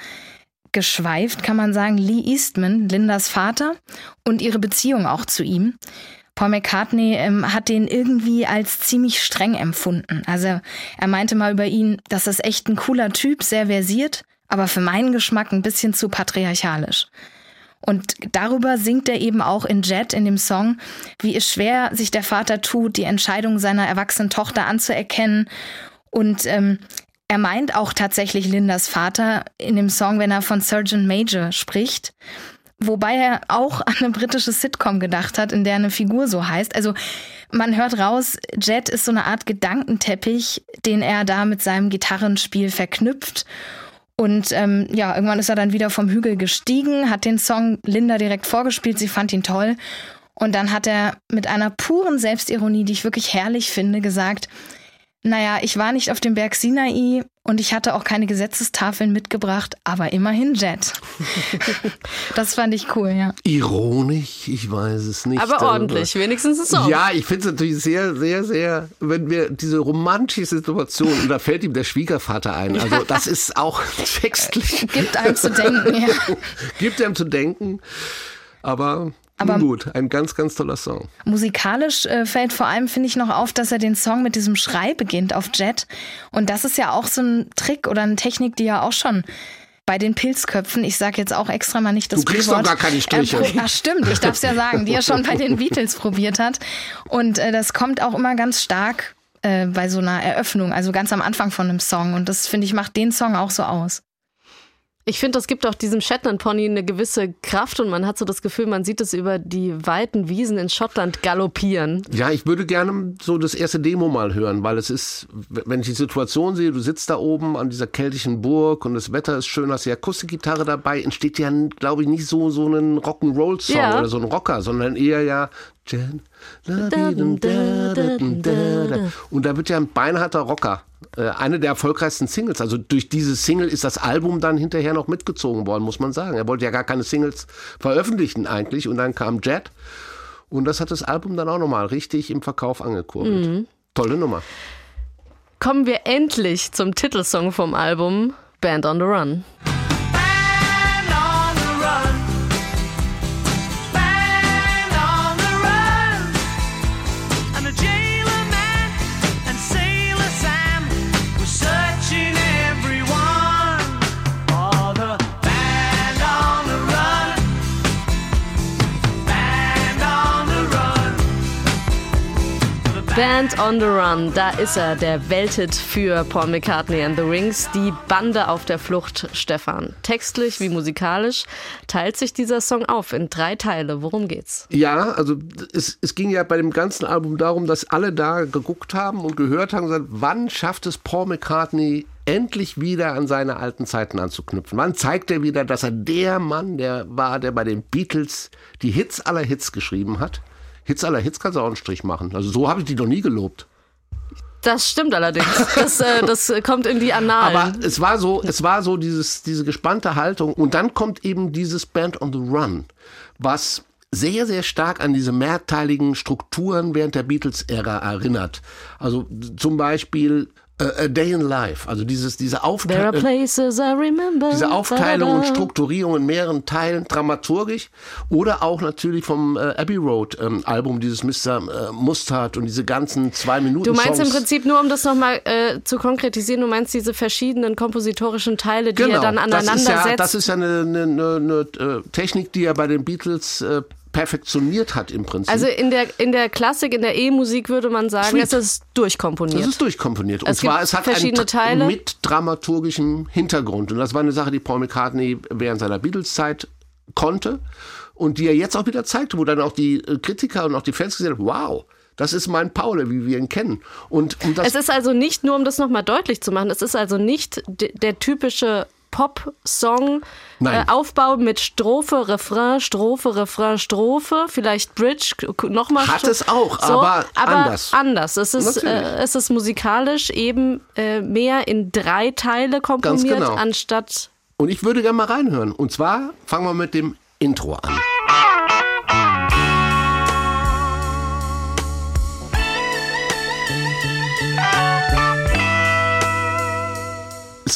geschweift, kann man sagen, Lee Eastman, Lindas Vater, und ihre Beziehung auch zu ihm. Paul McCartney ähm, hat den irgendwie als ziemlich streng empfunden. Also er meinte mal über ihn, das ist echt ein cooler Typ, sehr versiert, aber für meinen Geschmack ein bisschen zu patriarchalisch. Und darüber singt er eben auch in Jet in dem Song, wie es schwer sich der Vater tut, die Entscheidung seiner erwachsenen Tochter anzuerkennen. Und ähm, er meint auch tatsächlich Lindas Vater in dem Song, wenn er von Surgeon Major spricht. Wobei er auch an eine britische Sitcom gedacht hat, in der eine Figur so heißt. Also man hört raus, Jet ist so eine Art Gedankenteppich, den er da mit seinem Gitarrenspiel verknüpft. Und ähm, ja, irgendwann ist er dann wieder vom Hügel gestiegen, hat den Song Linda direkt vorgespielt, sie fand ihn toll. Und dann hat er mit einer puren Selbstironie, die ich wirklich herrlich finde, gesagt, naja, ich war nicht auf dem Berg Sinai und ich hatte auch keine Gesetzestafeln mitgebracht, aber immerhin Jet. (laughs) das fand ich cool, ja. Ironisch, ich weiß es nicht. Aber ordentlich, wenigstens ein Song. Ja, ich finde es natürlich sehr, sehr, sehr, wenn wir diese romantische Situation, und da fällt ihm der Schwiegervater ein, also das ist auch (laughs) textlich, Gibt einem zu denken, ja. (laughs) gibt einem zu denken, aber, Aber- gut, ein ganz, ganz toller Song. Musikalisch äh, fällt vor allem, finde ich, noch auf, dass er den Song mit diesem Schrei beginnt auf Jet. Und das ist ja auch so ein Trick oder eine Technik, die ja auch schon bei den Pilzköpfen, ich sage jetzt auch extra mal nicht das Du kriegst doch gar keine Striche. Äh, ach stimmt, ich darf es ja sagen, die er schon bei den Beatles probiert hat. Und äh, das kommt auch immer ganz stark äh, bei so einer Eröffnung, also ganz am Anfang von einem Song. Und das, finde ich, macht den Song auch so aus. Ich finde, das gibt auch diesem Shetland Pony eine gewisse Kraft und man hat so das Gefühl, man sieht es über die weiten Wiesen in Schottland galoppieren. Ja, ich würde gerne so das erste Demo mal hören, weil es ist, wenn ich die Situation sehe, du sitzt da oben an dieser keltischen Burg und das Wetter ist schön, hast die Akustikgitarre dabei, entsteht ja, glaube ich, nicht so, so ein Rock'n'Roll-Song Ja. oder so ein Rocker, sondern eher ja. Und da wird ja ein beinharter Rocker. Äh, Eine der erfolgreichsten Singles. Also durch diese Single ist das Album dann hinterher noch mitgezogen worden, muss man sagen. Er wollte ja gar keine Singles veröffentlichen eigentlich. Und dann kam Jet. Und das hat das Album dann auch nochmal richtig im Verkauf angekurbelt. Tolle Nummer. Kommen wir endlich zum Titelsong vom Album Band on the Run. Band on the Run, da ist er, der Welthit für Paul McCartney and the Rings, die Bande auf der Flucht, Stefan. Textlich wie musikalisch teilt sich dieser Song auf in drei Teile. Worum geht's? Ja, also es, es ging ja bei dem ganzen Album darum, dass alle da geguckt haben und gehört haben gesagt, wann schafft es Paul McCartney endlich wieder an seine alten Zeiten anzuknüpfen? Wann zeigt er wieder, dass er der Mann, der war, der bei den Beatles die Hits aller Hits geschrieben hat? Hits aller Hits kannst du auch einen Strich machen. Also so habe ich die noch nie gelobt. Das stimmt allerdings. Das, äh, das kommt in die Annalen. Aber es war so, es war so dieses, diese gespannte Haltung. Und dann kommt eben dieses Band on the Run, was sehr, sehr stark an diese mehrteiligen Strukturen während der Beatles-Ära erinnert. Also zum Beispiel A Day in Life, also dieses, diese There are Aufteilung. places I remember. Diese Aufteilung und. Strukturierung in mehreren Teilen, dramaturgisch oder auch natürlich vom äh, Abbey Road ähm, Album, dieses Mr. Äh, Mustard und diese ganzen zwei Minuten Du meinst Songs. im Prinzip nur, um das nochmal äh, zu konkretisieren, du meinst diese verschiedenen kompositorischen Teile, die er dann aneinander Genau. das ist ja, setzt. Das ist ja eine, eine, eine, eine äh, Technik, die er bei den Beatles äh, perfektioniert hat im Prinzip. also in der, in der Klassik, in der E-Musik würde man sagen, Suite. es ist durchkomponiert. das ist durchkomponiert. Und Es zwar, es hat verschiedene einen Teile. mit dramaturgischem Hintergrund. Und das war eine Sache, die Paul McCartney während seiner Beatles-Zeit konnte und die er jetzt auch wieder zeigte, wo dann auch die äh, Kritiker und auch die Fans gesagt haben, wow, das ist mein Paul, wie wir ihn kennen. Und das Es ist also nicht, nur um das nochmal deutlich zu machen, es ist also nicht der typische Pop-Song, äh. Aufbau mit Strophe, Refrain, Strophe, Refrain, Strophe, vielleicht Bridge, nochmal Hat es auch, aber anders. anders. Es ist, äh, es ist musikalisch eben äh, mehr in drei Teile komponiert, genau. anstatt Und ich würde gerne mal reinhören. Und zwar fangen wir mit dem Intro an.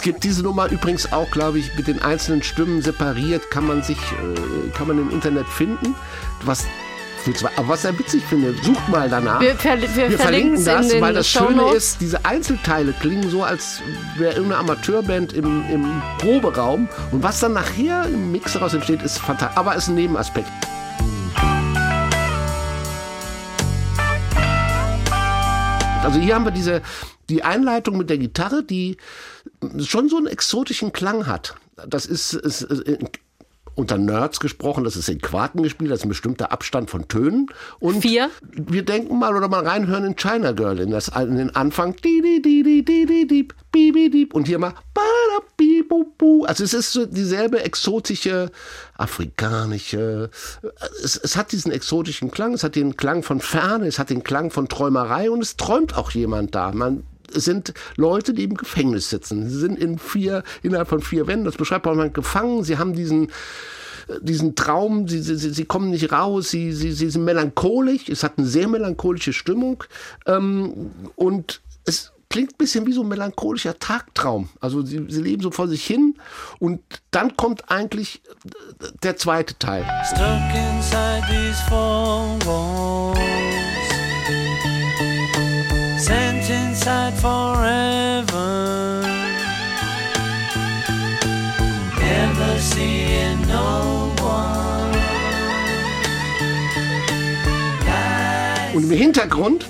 Gibt diese Nummer übrigens auch, glaube ich, mit den einzelnen Stimmen separiert, kann man sich, äh, kann man im Internet finden. Was, aber was ich witzig finde, sucht mal danach. Wir, ver wir, Wir verlinken das, weil das Schöne ist, diese Einzelteile klingen so, als wäre irgendeine Amateurband im, im Proberaum. Und was dann nachher im Mix daraus entsteht, ist fantastisch. Aber ist ein Nebenaspekt. Also hier haben wir diese, die Einleitung mit der Gitarre, die schon so einen exotischen Klang hat. Das ist, ist, ist unter Nerds gesprochen, das ist in Quarten gespielt, das ist ein bestimmter Abstand von Tönen. Und Vier. wir denken mal oder mal reinhören in China Girl, in, das, in den Anfang. Und hier mal. Also es ist so dieselbe exotische, afrikanische. Es, es hat diesen exotischen Klang, es hat den Klang von Ferne, es hat den Klang von Träumerei und es träumt auch jemand da. Man, sind Leute, die im Gefängnis sitzen. Sie sind in vier, innerhalb von vier Wänden, das beschreibt man gefangen. Sie haben diesen, diesen Traum, sie, sie, sie kommen nicht raus, sie, sie, sie sind melancholisch, es hat eine sehr melancholische Stimmung ähm, und es klingt ein bisschen wie so ein melancholischer Tagtraum. Also sie, sie leben so vor sich hin und dann kommt eigentlich der zweite Teil. Stuck inside these four walls. Inside forever. me and no one. Und im Hintergrund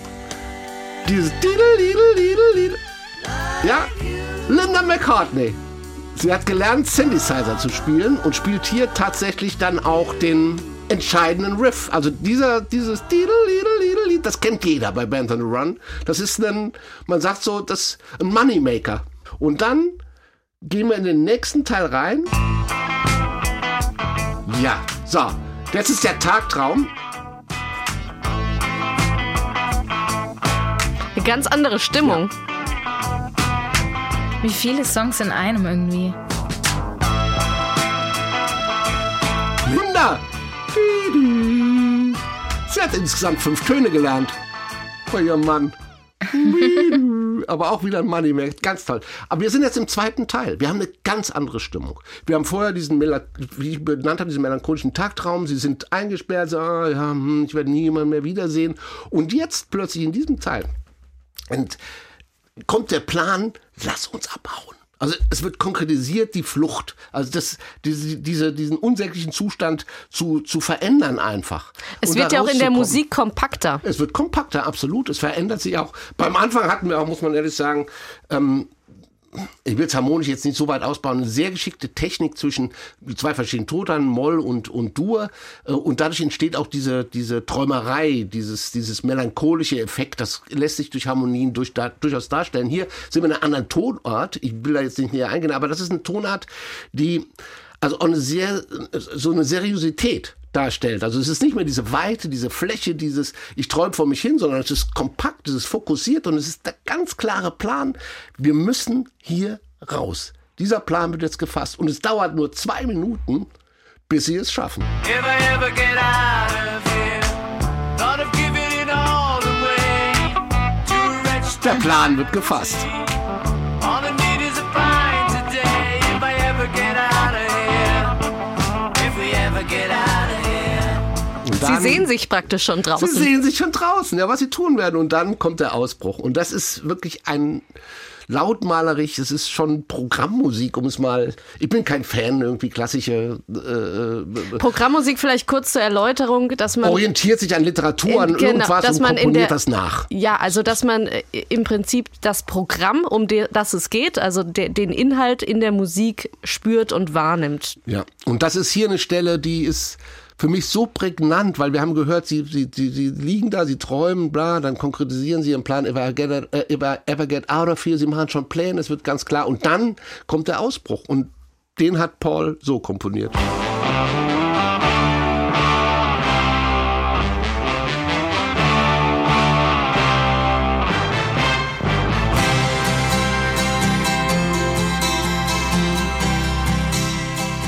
dieses Diddle, Diddle, Diddle, Diddle. Ja, Linda McCartney. Sie hat gelernt, Synthesizer zu spielen und spielt hier tatsächlich dann auch den entscheidenden Riff. Also dieser, dieses das kennt jeder bei Band on the Run. Das ist ein, man sagt so, das ist ein Moneymaker. Und dann gehen wir in den nächsten Teil rein. Ja, so. Das ist der Tagtraum. Eine ganz andere Stimmung. Wie viele Songs in einem irgendwie. Linda! Sie hat insgesamt fünf Töne gelernt. Bei ihrem Mann. (laughs) Aber auch wieder ein Moneymaker. Ganz toll. Aber wir sind jetzt im zweiten Teil. Wir haben eine ganz andere Stimmung. Wir haben vorher diesen, wie ich benannt habe, diesen melancholischen Tagtraum. Sie sind eingesperrt. So, ah, ja, hm, ich werde nie jemanden mehr wiedersehen. Und jetzt plötzlich in diesem Teil kommt der Plan, lass uns abhauen. Also es wird konkretisiert, die Flucht. Also das, diese, diese, diesen unsäglichen Zustand zu, zu verändern einfach. Es wird ja auch in der. Musik kompakter. Es wird kompakter, absolut. Es verändert sich auch. Beim Anfang hatten wir auch, muss man ehrlich sagen, ähm, ich will es harmonisch jetzt nicht so weit ausbauen, eine sehr geschickte Technik zwischen zwei verschiedenen Tonteilen, Moll und, und Dur. Äh, Und dadurch entsteht auch diese, diese Träumerei, dieses, dieses melancholische Effekt. Das lässt sich durch Harmonien durch, da, durchaus darstellen. Hier sind wir in einer anderen Tonart. Ich will da jetzt nicht näher eingehen, aber das ist eine Tonart, die also auch eine sehr, so eine Seriosität darstellt. Also es ist nicht mehr diese Weite, diese Fläche, dieses ich träume vor mich hin, sondern es ist kompakt, es ist fokussiert und es ist der ganz klare Plan. Wir müssen hier raus. Dieser Plan wird jetzt gefasst und es dauert nur zwei Minuten, bis sie es schaffen. If I ever get out of here, thought of giving it all away to a wretched Der Plan wird gefasst. Und Sie dann- sehen sich praktisch schon Sie draußen. sehen sich schon draußen, ja, was sie tun werden. Und dann kommt der Ausbruch. Und das ist wirklich ein lautmalerisch, es ist schon Programmmusik, um es mal. Ich bin kein Fan irgendwie klassische. Äh, Programmmusik vielleicht kurz zur Erläuterung, dass man orientiert sich an Literatur, an genau, irgendwas dass und man in komponiert der- das nach. Ja, also dass man äh, im Prinzip das Programm, um de, das es geht, also de, den Inhalt in der Musik spürt und wahrnimmt. Ja. Und das ist hier eine Stelle, die ist für mich so prägnant, weil wir haben gehört, sie, sie, sie, sie liegen da, sie träumen, bla, dann konkretisieren sie ihren Plan, I, get, äh, if I ever get out of here, sie machen schon Pläne, es wird ganz klar. Und dann kommt der Ausbruch. Und den hat Paul so komponiert.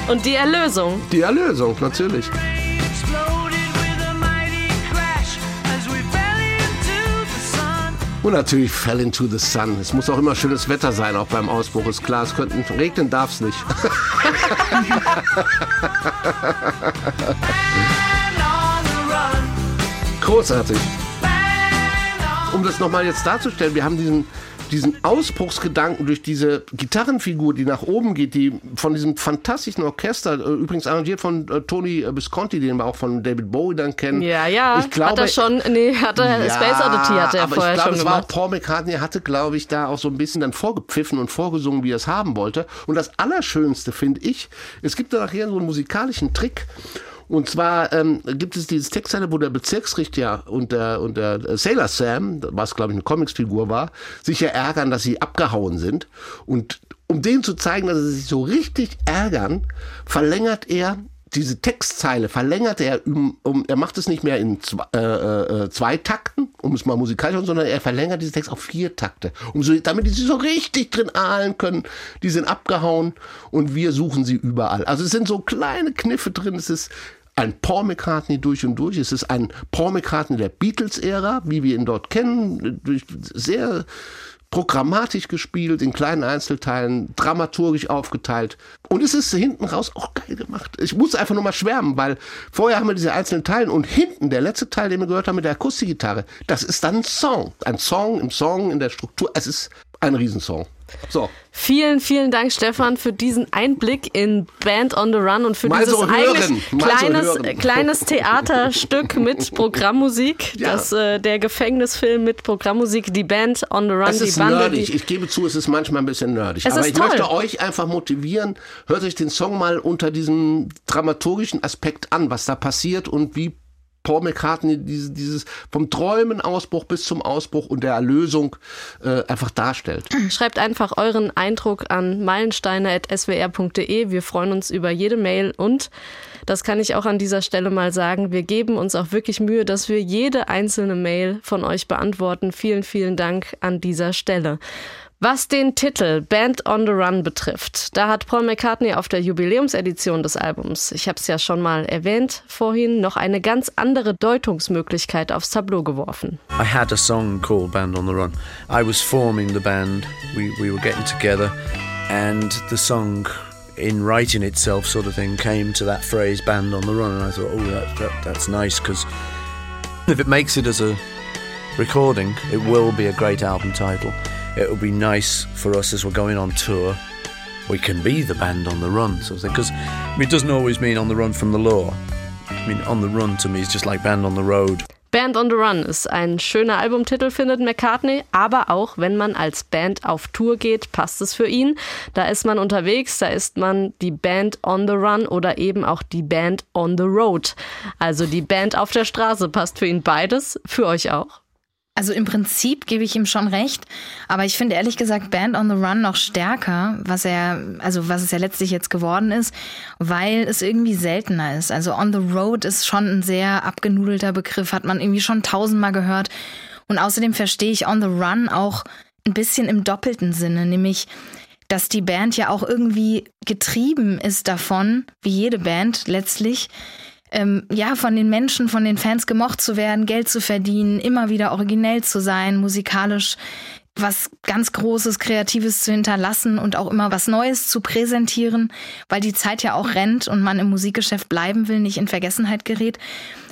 Und die Erlösung. Die Erlösung, natürlich. Und natürlich fell into the sun. Es muss auch immer schönes Wetter sein, auch beim Ausbruch, ist klar. Es könnten, regnen darf es nicht. (laughs) Großartig. Um das nochmal jetzt darzustellen, wir haben diesen, diesen Ausbruchsgedanken durch diese Gitarrenfigur, die nach oben geht, die von diesem fantastischen Orchester, äh, übrigens arrangiert von äh, Tony äh, Visconti, den wir auch von David Bowie dann kennen. Ja, ja. Ich glaube, hat er schon, nee, hat er, Space Oddity hat er aber vorher ich glaube, schon es war auch gemacht. Paul McCartney hatte, glaube ich, da auch so ein bisschen dann vorgepfiffen und vorgesungen, wie er es haben wollte. Und das Allerschönste finde ich, es gibt da nachher so einen musikalischen Trick. Und zwar ähm, gibt es dieses Textzeile, wo der Bezirksrichter und der, und der Sailor Sam, was glaube ich eine Comicsfigur war, sich ja ärgern, dass sie abgehauen sind. Und um denen zu zeigen, dass sie sich so richtig ärgern, verlängert er diese Textzeile verlängert er, um, um, er macht es nicht mehr in zwei, äh, äh, zwei Takten, um es mal musikalisch, sondern er verlängert diesen Text auf vier Takte, um so, damit die sich so richtig drin ahlen können. Die sind abgehauen und wir suchen sie überall. Also es sind so kleine Kniffe drin. Es ist ein Paul McCartney durch und durch. Es ist ein Paul McCartney der Beatles-Ära, wie wir ihn dort kennen, durch sehr programmatisch gespielt, in kleinen Einzelteilen, dramaturgisch aufgeteilt. Und es ist hinten raus auch geil gemacht. Ich muss einfach nur mal schwärmen, weil vorher haben wir diese einzelnen Teile und hinten, der letzte Teil, den wir gehört haben mit der Akustikgitarre, das ist dann ein Song. Ein Song im Song, in der Struktur. Es ist ein Riesensong. So, Vielen, vielen Dank, Stefan, für diesen Einblick in Band on the Run und für Mal dieses so eigentlich mal so kleines, (laughs) kleines Theaterstück mit Programmmusik. Ja. Das, äh, der Gefängnisfilm mit Programmmusik, die Band on the Run, es die ist Bande. nerdig. Ich gebe zu, es ist manchmal ein bisschen nerdig. Es Aber ich toll. möchte euch einfach motivieren, hört euch den Song mal unter diesem dramaturgischen Aspekt an, was da passiert und wie Paul McCartney dieses, dieses vom Träumen-Ausbruch bis zum Ausbruch und der Erlösung äh, einfach darstellt. (clears throat) schreibt einfach euren Eindruck an meilensteine.swr.de. Wir freuen uns über jede Mail und das kann ich auch an dieser Stelle mal sagen. Wir geben uns auch wirklich Mühe, dass wir jede einzelne Mail von euch beantworten. Vielen, vielen Dank an dieser Stelle. Was den Titel Band on the Run betrifft, da hat Paul McCartney auf der Jubiläumsedition des Albums, ich habe es ja schon mal erwähnt vorhin, noch eine ganz andere Deutungsmöglichkeit aufs Tableau geworfen. I had a song called Band on the Run. I was forming the band. We, we were getting together, and the song, in writing itself, sort of thing, came to that phrase "Band on the Run," and I thought, oh, that, that that's nice because if it makes it as a recording, it will be a great album title. It will be nice for us as we're going on tour. We can be the band on the run, sort of thing. Because I mean, it doesn't always mean on the run from the law. I mean, on the run to me is just like band on the road. Band on the Run ist ein schöner Albumtitel, findet McCartney, aber auch wenn man als Band auf Tour geht, passt es für ihn. Da ist man unterwegs, da ist man die Band on the Run oder eben auch die Band on the Road. Also die Band auf der Straße passt für ihn beides, für euch auch. Also im Prinzip gebe ich ihm schon recht, aber ich finde ehrlich gesagt Band on the Run noch stärker, was er, also was es ja letztlich jetzt geworden ist, weil es irgendwie seltener ist. Also on the road ist schon ein sehr abgenudelter Begriff, hat man irgendwie schon tausendmal gehört. Und außerdem verstehe ich on the run auch ein bisschen im doppelten Sinne, nämlich dass die Band ja auch irgendwie getrieben ist davon, wie jede Band letztlich, ähm, ja, von den Menschen, von den Fans gemocht zu werden, Geld zu verdienen, immer wieder originell zu sein, musikalisch was ganz Großes, Kreatives zu hinterlassen und auch immer was Neues zu präsentieren, weil die Zeit ja auch rennt und man im Musikgeschäft bleiben will, nicht in Vergessenheit gerät.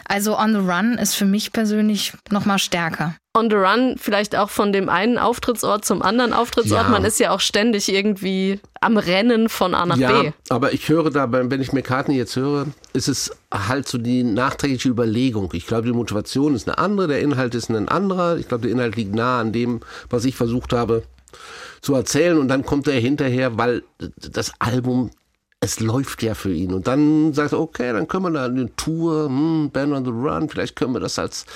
Also On the Run ist für mich persönlich nochmal stärker. On the Run vielleicht auch von dem einen Auftrittsort zum anderen Auftrittsort. Ja. Man ist ja auch ständig irgendwie am Rennen von A nach ja, B. aber ich höre da, wenn ich McCartney jetzt höre, ist es halt so die nachträgliche Überlegung. Ich glaube, die Motivation ist eine andere, der Inhalt ist ein anderer. Ich glaube, der Inhalt liegt nah an dem, was ich versucht habe zu erzählen. Und dann kommt er hinterher, weil das Album es läuft ja für ihn. Und dann sagt er, okay, dann können wir da eine Tour, hm, Band on the Run, vielleicht können wir das als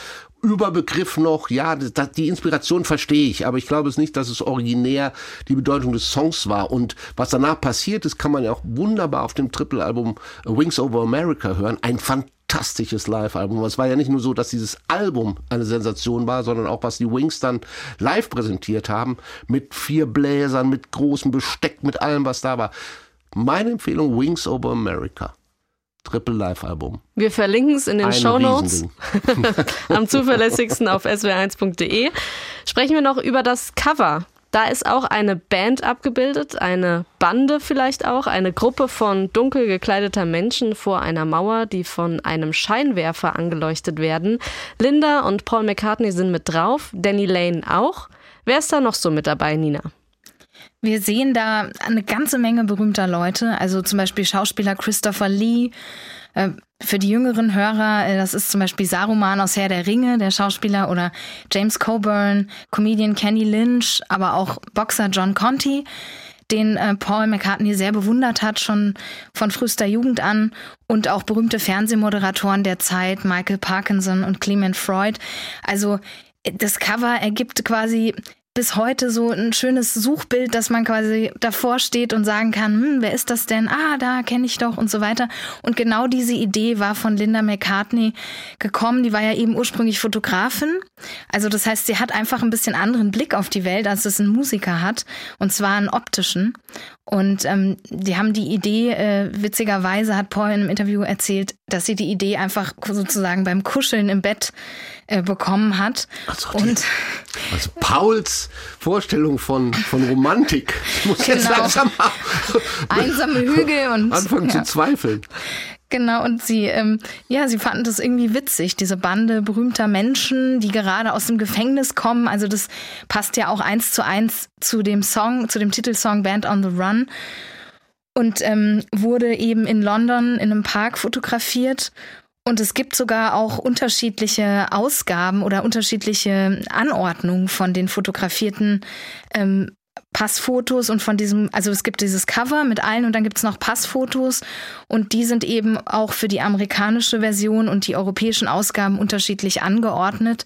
Überbegriff noch, ja, die Inspiration verstehe ich, aber ich glaube es nicht, dass es originär die Bedeutung des Songs war. Und was danach passiert ist, kann man ja auch wunderbar auf dem Triple-Album Wings Over America hören. Ein fantastisches Live-Album. Es war ja nicht nur so, dass dieses Album eine Sensation war, sondern auch was die Wings dann live präsentiert haben, mit vier Bläsern, mit großem Besteck, mit allem, was da war. Meine Empfehlung, Wings Over America. Triple Live-Album. Wir verlinken es in den Shownotes. Riesending. (laughs) (laughs) am zuverlässigsten auf swr1.de. Sprechen wir noch über das Cover. Da ist auch eine Band abgebildet, eine Bande vielleicht auch, eine Gruppe von dunkel gekleideter Menschen vor einer Mauer, die von einem Scheinwerfer angeleuchtet werden. Linda und Paul McCartney sind mit drauf, Danny Lane auch. Wer ist da noch so mit dabei, Nina? Wir sehen da eine ganze Menge berühmter Leute, also zum Beispiel Schauspieler Christopher Lee. Äh, Für die jüngeren Hörer, äh, das ist zum Beispiel Saruman aus Herr der Ringe, der Schauspieler, oder James Coburn, Comedian Kenny Lynch, aber auch Boxer John Conti, den äh, Paul McCartney sehr bewundert hat, schon von frühester Jugend an. Und auch berühmte Fernsehmoderatoren der Zeit, Michael Parkinson und Clement Freud. Also das Cover ergibt quasi bis heute so ein schönes Suchbild, dass man quasi davor steht und sagen kann, hm, wer ist das denn? Ah, da kenne ich doch und so weiter. Und genau diese Idee war von Linda McCartney gekommen. Die war ja eben ursprünglich Fotografin. Also das heißt, sie hat einfach ein bisschen anderen Blick auf die Welt, als es ein Musiker hat. Und zwar einen optischen. Und ähm, die haben die Idee, äh, witzigerweise hat Paul in einem Interview erzählt, dass sie die Idee einfach sozusagen beim Kuscheln im Bett äh, bekommen hat. Also die- und (laughs) Also Pauls Vorstellung von, von Romantik. Ich muss jetzt Genau. langsam einsame Hügel und (laughs) anfangen ja. zu zweifeln. Genau, und sie, ähm, ja, sie fanden das irgendwie witzig, diese Bande berühmter Menschen, die gerade aus dem Gefängnis kommen. Also das passt ja auch eins zu eins zu dem Song, zu dem Titelsong Band on the Run. Und ähm, wurde eben in London in einem Park fotografiert. Und es gibt sogar auch unterschiedliche Ausgaben oder unterschiedliche Anordnungen von den fotografierten ähm, Passfotos und von diesem, also es gibt dieses Cover mit allen und dann gibt es noch Passfotos und die sind eben auch für die amerikanische Version und die europäischen Ausgaben unterschiedlich angeordnet.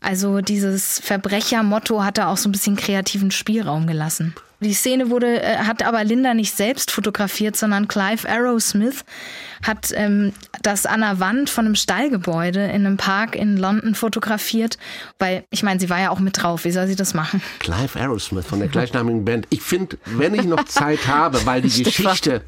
Also dieses Verbrechermotto hat da auch so ein bisschen kreativen Spielraum gelassen. Die Szene wurde, äh, hat aber Linda nicht selbst fotografiert, sondern Clive Arrowsmith hat ähm, das an der Wand von einem Stallgebäude in einem Park in London fotografiert. Weil, ich meine, sie war ja auch mit drauf. Wie soll sie das machen? Clive Aerosmith von der gleichnamigen Band. Ich finde, wenn ich noch Zeit habe, weil die (laughs) Geschichte,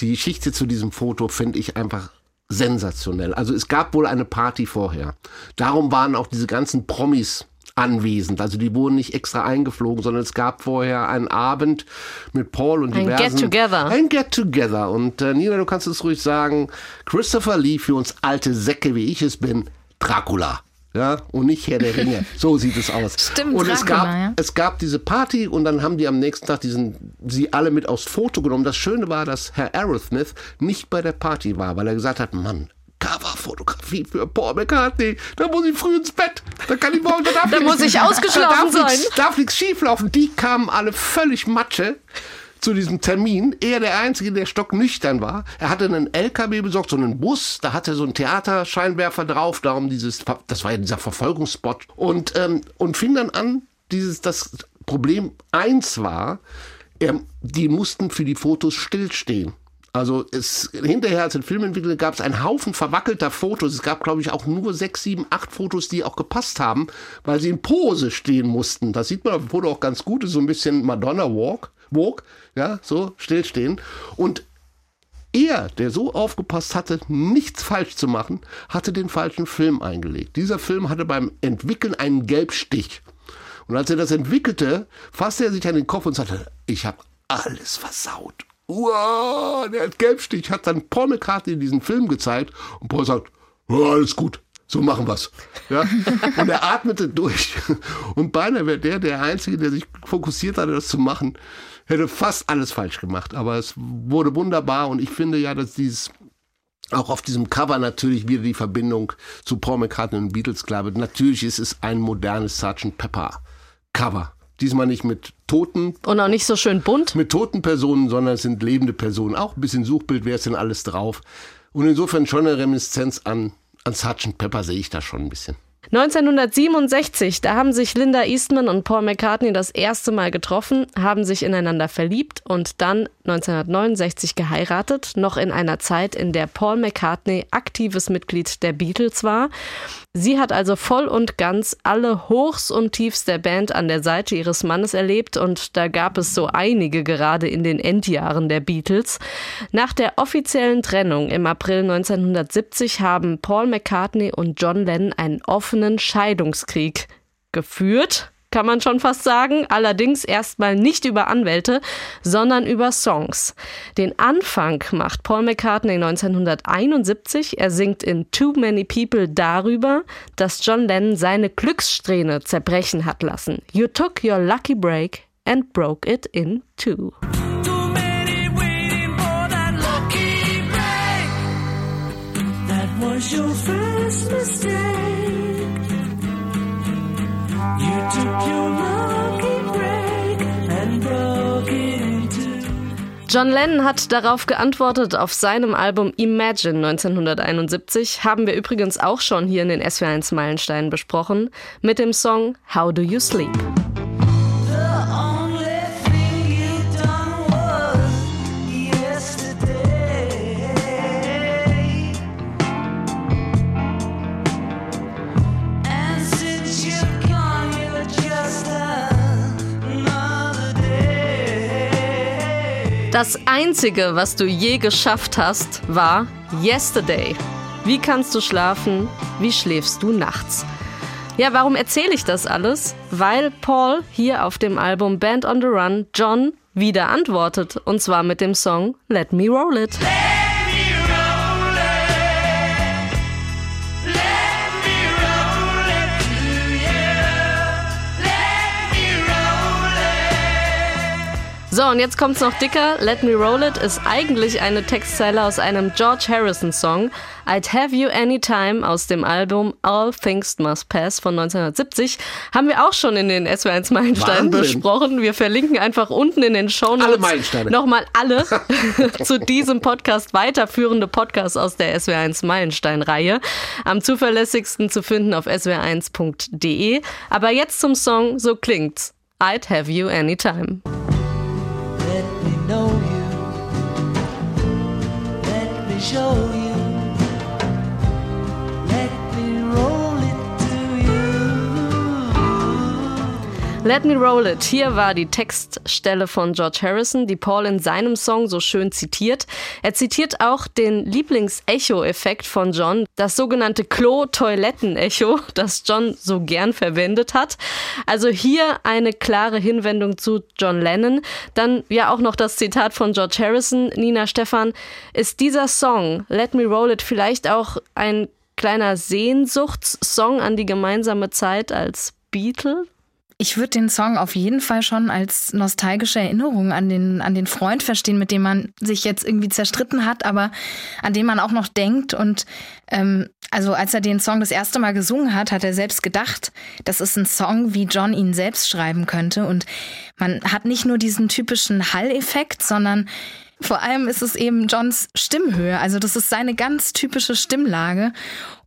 die Geschichte zu diesem Foto finde ich einfach sensationell. Also es gab wohl eine Party vorher. Darum waren auch diese ganzen Promis anwesend. Also die wurden nicht extra eingeflogen, sondern es gab vorher einen Abend mit Paul und Ein diversen... Get-Together. Ein Get-Together. Und äh, Nina, du kannst es ruhig sagen, Christopher Lee für uns alte Säcke, wie ich es bin, Dracula. Ja, und nicht Herr der Ringe. So sieht es aus. Stimmt, und es gab, ja. es gab diese Party und dann haben die am nächsten Tag diesen, sie alle mit aufs Foto genommen. Das Schöne war, dass Herr Aerosmith nicht bei der Party war, weil er gesagt hat, Mann, Coverfotografie für Paul McCartney. Da muss ich früh ins Bett. Da kann ich morgen, da darf (laughs) Da nichts- muss ich ausgeschlafen da darf nichts- sein. darf nichts schieflaufen. Die kamen alle völlig Matsche zu diesem Termin. Er der Einzige, der stocknüchtern war. Er hatte einen LKW besorgt, so einen Bus. Da hatte so einen Theaterscheinwerfer drauf. Darum dieses, das war ja dieser Verfolgungsspot. Und, ähm, und fing dann an, dieses, das Problem eins war, er, die mussten für die Fotos stillstehen. Also es, hinterher, als den Film entwickelte, gab es einen Haufen verwackelter Fotos. Es gab, glaube ich, auch nur sechs, sieben, acht Fotos, die auch gepasst haben, weil sie in Pose stehen mussten. Das sieht man auf dem Foto auch ganz gut. Ist so ein bisschen Madonna Walk, Walk, ja, so stillstehen. Und er, der so aufgepasst hatte, nichts falsch zu machen, hatte den falschen Film eingelegt. Dieser Film hatte beim Entwickeln einen Gelbstich. Und als er das entwickelte, fasste er sich an den Kopf und sagte, ich habe alles versaut. Uah, der Gelbstich hat dann Paul McCartney diesen Film gezeigt und Paul sagt, alles gut, so machen wir's. Ja? (laughs) Und er atmete durch. Und beinahe wäre der der Einzige, der sich fokussiert hatte, das zu machen, hätte fast alles falsch gemacht. Aber es wurde wunderbar und ich finde ja, dass dieses auch auf diesem Cover natürlich wieder die Verbindung zu Paul McCartney und Beatles klar wird. Natürlich ist es ein modernes Sgt. Pepper Cover. Diesmal nicht mit toten, Und auch nicht so schön bunt. mit toten Personen, sondern es sind lebende Personen. Auch ein bisschen Suchbild, wer ist denn alles drauf? Und insofern schon eine Reminiszenz an, an Sgt. Pepper sehe ich da schon ein bisschen. 1967, da haben sich Linda Eastman und Paul McCartney das erste Mal getroffen, haben sich ineinander verliebt und dann 1969 geheiratet, noch in einer Zeit, in der Paul McCartney aktives Mitglied der Beatles war. Sie hat also voll und ganz alle Hochs und Tiefs der Band an der Seite ihres Mannes erlebt und da gab es so einige gerade in den Endjahren der Beatles. Nach der offiziellen Trennung im April 1970 haben Paul McCartney und John Lennon einen offenen Scheidungskrieg geführt. Kann man schon fast sagen. Allerdings erstmal nicht über Anwälte, sondern über Songs. Den Anfang macht Paul McCartney 1971. Er singt in Too Many People darüber, dass John Lennon seine Glückssträhne zerbrechen hat lassen. You took your lucky break and broke it in two. Was your first mistake. John Lennon hat darauf geantwortet auf seinem Album Imagine 1971, haben wir übrigens auch schon hier in den SW1 Meilensteinen besprochen, mit dem Song How Do You Sleep. Das Einzige, was du je geschafft hast, war Yesterday. Wie kannst du schlafen? Wie schläfst du nachts? Ja, warum erzähle ich das alles? Weil Paul hier auf dem Album Band on the Run John wieder antwortet. Und zwar mit dem Song Let Me Roll It. Let So, und jetzt kommt's noch dicker. Let Me Roll It ist eigentlich eine Textzeile aus einem George Harrison Song. I'd Have You Anytime aus dem Album All Things Must Pass von 1970. Haben wir auch schon in den SW1 Meilensteinen besprochen. Wir verlinken einfach unten in den Shownotes Alle Meilensteine. nochmal alle (laughs) (laughs) zu diesem Podcast weiterführende Podcasts aus der SW1 Meilenstein-Reihe. Am zuverlässigsten zu finden auf sw1.de. Aber jetzt zum Song So klingt's. I'd Have You Anytime. Let Let Me Roll It. Hier war die Textstelle von George Harrison, die Paul in seinem Song so schön zitiert. Er zitiert auch den Lieblings-Echo-Effekt von John, das sogenannte Klo-Toiletten-Echo, (laughs) das John so gern verwendet hat. Also hier eine klare Hinwendung zu John Lennon. Dann ja auch noch das Zitat von George Harrison. Nina Stefan, ist dieser Song, Let Me Roll It, vielleicht auch ein kleiner Sehnsuchtssong an die gemeinsame Zeit als Beatle? Ich würde den Song auf jeden Fall schon als nostalgische Erinnerung an den, an den Freund verstehen, mit dem man sich jetzt irgendwie zerstritten hat, aber an den man auch noch denkt. Und ähm, also als er den Song das erste Mal gesungen hat, hat er selbst gedacht, das ist ein Song, wie John ihn selbst schreiben könnte. Und man hat nicht nur diesen typischen Hall-Effekt, sondern vor allem ist es eben Johns Stimmhöhe. Also das ist seine ganz typische Stimmlage.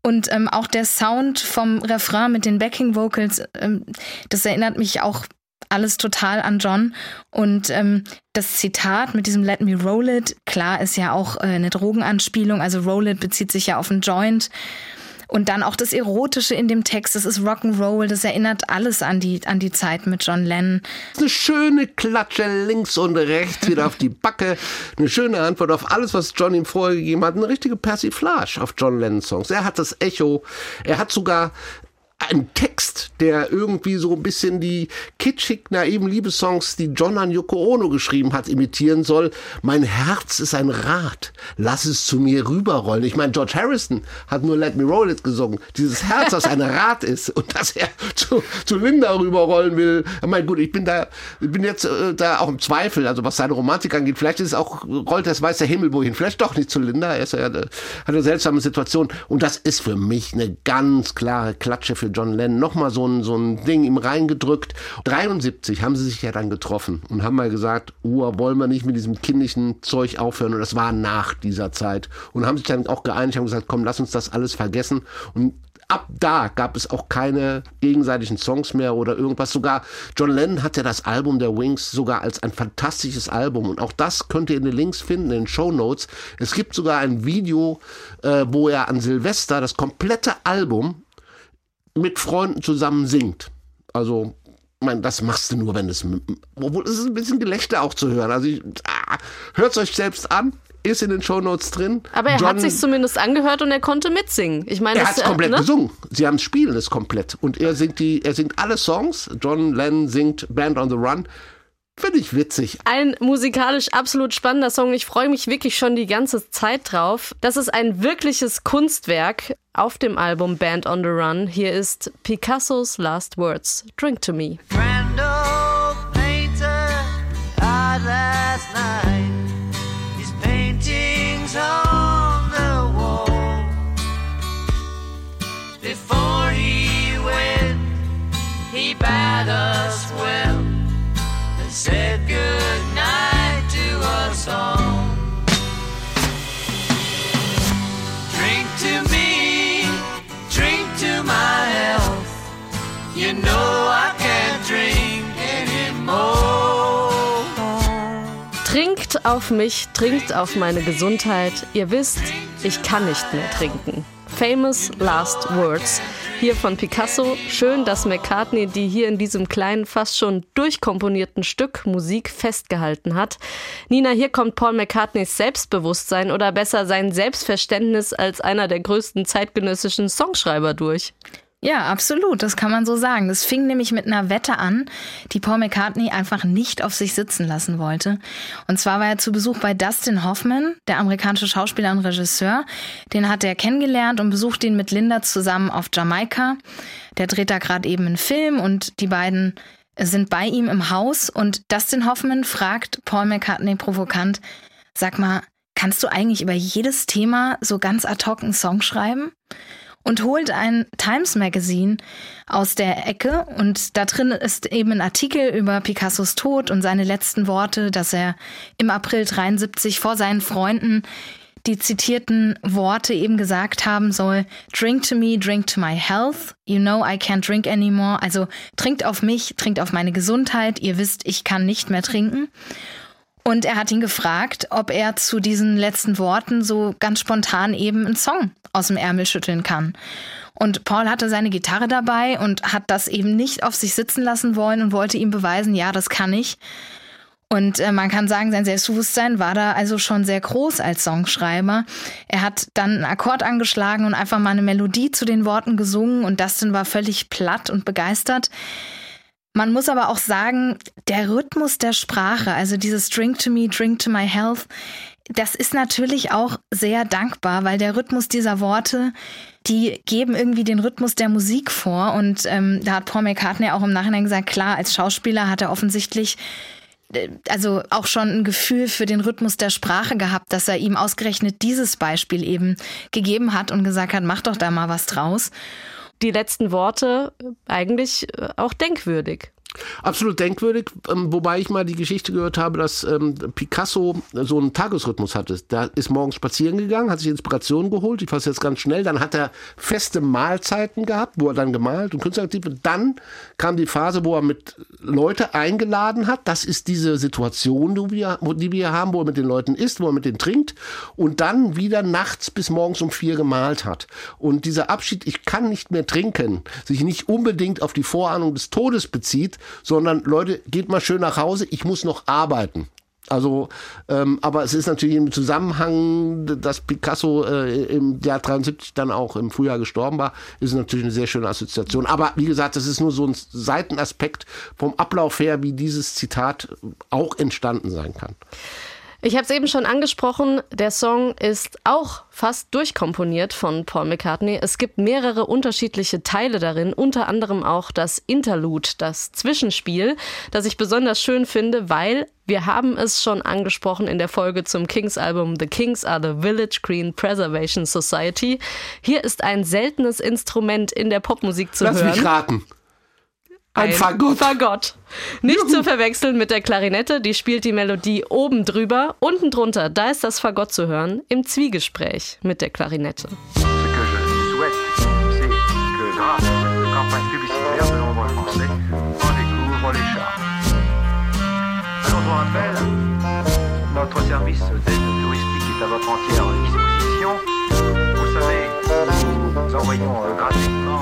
Und ähm, auch der Sound vom Refrain mit den Backing Vocals, ähm, das erinnert mich auch alles total an John. Und ähm, das Zitat mit diesem Let me roll it, klar, ist ja auch äh, eine Drogenanspielung. Also roll it bezieht sich ja auf einen Joint. Und dann auch das Erotische in dem Text, das ist Rock'n'Roll, das erinnert alles an die, an die Zeit mit John Lennon. Eine schöne Klatsche links und rechts wieder auf die Backe. Eine schöne Antwort auf alles, was John ihm vorher gegeben hat. Eine richtige Persiflage auf John Lennon Songs. Er hat das Echo. Er hat sogar einen Text, der irgendwie so ein bisschen die kitschig naiven Liebessongs, die John an Yoko Ono geschrieben hat, imitieren soll. Mein Herz ist ein Rad, lass es zu mir rüberrollen. Ich meine, George Harrison hat nur Let Me Roll It gesungen. Dieses Herz, das ein Rad ist und dass er zu, zu Linda rüberrollen will. Ich meine, gut, ich bin da, ich bin jetzt äh, da auch im Zweifel, also was seine Romantik angeht. Vielleicht ist es auch, rollt das weiße Himmel wohin. Vielleicht doch nicht zu Linda. Er ist ja, äh, hat eine seltsame Situation. Und das ist für mich eine ganz klare Klatsche für John Lennon. Nochmal so ein, so ein Ding ihm reingedrückt. 73 haben sie sich ja dann getroffen und haben mal gesagt, uh, wollen wir nicht mit diesem kindlichen Zeug aufhören. Und das war nach dieser Zeit. Und haben sich dann auch geeinigt, haben gesagt, komm, lass uns das alles vergessen. Und ab da gab es auch keine gegenseitigen Songs mehr oder irgendwas. Sogar John Lennon hat ja das Album der Wings sogar als ein fantastisches Album. Und auch das könnt ihr in den Links finden, in den Show Notes. Es gibt sogar ein Video, äh, wo er an Silvester das komplette Album mit Freunden zusammen singt. Also, ich meine, das machst du nur, wenn es. Obwohl es ist ein bisschen Gelächter auch zu hören. Also, ah, hört es euch selbst an. Ist in den Shownotes drin. Aber er John, hat sich zumindest angehört und er konnte mitsingen. Ich meine, er hat es äh, komplett ne? gesungen. Sie haben spielen es komplett. Und er singt die, er singt alle Songs. John Lennon singt Band on the Run. Finde ich witzig. Ein musikalisch absolut spannender Song. Ich freue mich wirklich schon die ganze Zeit drauf. Das ist ein wirkliches Kunstwerk auf dem Album Band on the Run. Hier ist Picassos Last Words. Drink to me. Friend auf mich, trinkt auf meine Gesundheit. Ihr wisst, ich kann nicht mehr trinken. Famous Last Words. Hier von Picasso. Schön, dass McCartney die hier in diesem kleinen, fast schon durchkomponierten Stück Musik festgehalten hat. Nina, hier kommt Paul McCartneys Selbstbewusstsein oder besser sein Selbstverständnis als einer der größten zeitgenössischen Songschreiber durch. Ja, absolut, das kann man so sagen. Das fing nämlich mit einer Wette an, die Paul McCartney einfach nicht auf sich sitzen lassen wollte. Und zwar war er zu Besuch bei Dustin Hoffman, der amerikanische Schauspieler und Regisseur. Den hat er kennengelernt und besucht ihn mit Linda zusammen auf Jamaika. Der dreht da gerade eben einen Film und die beiden sind bei ihm im Haus und Dustin Hoffman fragt Paul McCartney provokant, sag mal, kannst du eigentlich über jedes Thema so ganz ad hoc einen Song schreiben? Und holt ein Times Magazine aus der Ecke. Und da drin ist eben ein Artikel über Picassos Tod und seine letzten Worte, dass er im April 73 vor seinen Freunden die zitierten Worte eben gesagt haben soll, drink to me, drink to my health, you know I can't drink anymore, also trinkt auf mich, trinkt auf meine Gesundheit, ihr wisst, ich kann nicht mehr trinken. Und er hat ihn gefragt, ob er zu diesen letzten Worten so ganz spontan eben einen Song aus dem Ärmel schütteln kann. Und Paul hatte seine Gitarre dabei und hat das eben nicht auf sich sitzen lassen wollen und wollte ihm beweisen, ja, das kann ich. Und äh, man kann sagen, sein Selbstbewusstsein war da also schon sehr groß als Songschreiber. Er hat dann einen Akkord angeschlagen und einfach mal eine Melodie zu den Worten gesungen und Dustin war völlig platt und begeistert. Man muss aber auch sagen, der Rhythmus der Sprache, also dieses Drink to me, drink to my health, das ist natürlich auch sehr dankbar, weil der Rhythmus dieser Worte, die geben irgendwie den Rhythmus der Musik vor. Und ähm, da hat Paul McCartney auch im Nachhinein gesagt, klar, als Schauspieler hat er offensichtlich äh, also auch schon ein Gefühl für den Rhythmus der Sprache gehabt, dass er ihm ausgerechnet dieses Beispiel eben gegeben hat und gesagt hat, mach doch da mal was draus die letzten Worte eigentlich äh, auch denkwürdig. Absolut denkwürdig, ähm, wobei ich mal die Geschichte gehört habe, dass ähm, Picasso so einen Tagesrhythmus hatte. Da ist morgens spazieren gegangen, hat sich Inspiration geholt, ich fasse jetzt ganz schnell, dann hat er feste Mahlzeiten gehabt, wo er dann gemalt und künstleraktiv. Dann kam die Phase, wo er mit Leute eingeladen hat. Das ist diese Situation, die wir, die wir haben, wo er mit den Leuten isst, wo er mit denen trinkt und dann wieder nachts bis morgens um vier gemalt hat. Und dieser Abschied, ich kann nicht mehr trinken, sich nicht unbedingt auf die Vorahnung des Todes bezieht, sondern Leute, geht mal schön nach Hause, ich muss noch arbeiten. Also, ähm, aber es ist natürlich im Zusammenhang, dass Picasso äh, im Jahr 73 dann auch im Frühjahr gestorben war, ist natürlich eine sehr schöne Assoziation. Aber wie gesagt, das ist nur so ein Seitenaspekt vom Ablauf her, wie dieses Zitat auch entstanden sein kann. Ich habe es eben schon angesprochen, der Song ist auch fast durchkomponiert von Paul McCartney. Es gibt mehrere unterschiedliche Teile darin, unter anderem auch das Interlude, das Zwischenspiel, das ich besonders schön finde, weil wir haben es schon angesprochen in der Folge zum Kings-Album The Kings are the Village Green Preservation Society. Hier ist ein seltenes Instrument in der Popmusik zu Lass hören. mich raten. Ein Fagott. Fagott. Nicht zu verwechseln mit der Klarinette, die spielt die Melodie oben drüber. Unten drunter, da ist das Fagott zu hören, im Zwiegespräch mit der Klarinette. Notre service d'aide touristique est à votre entière disposition.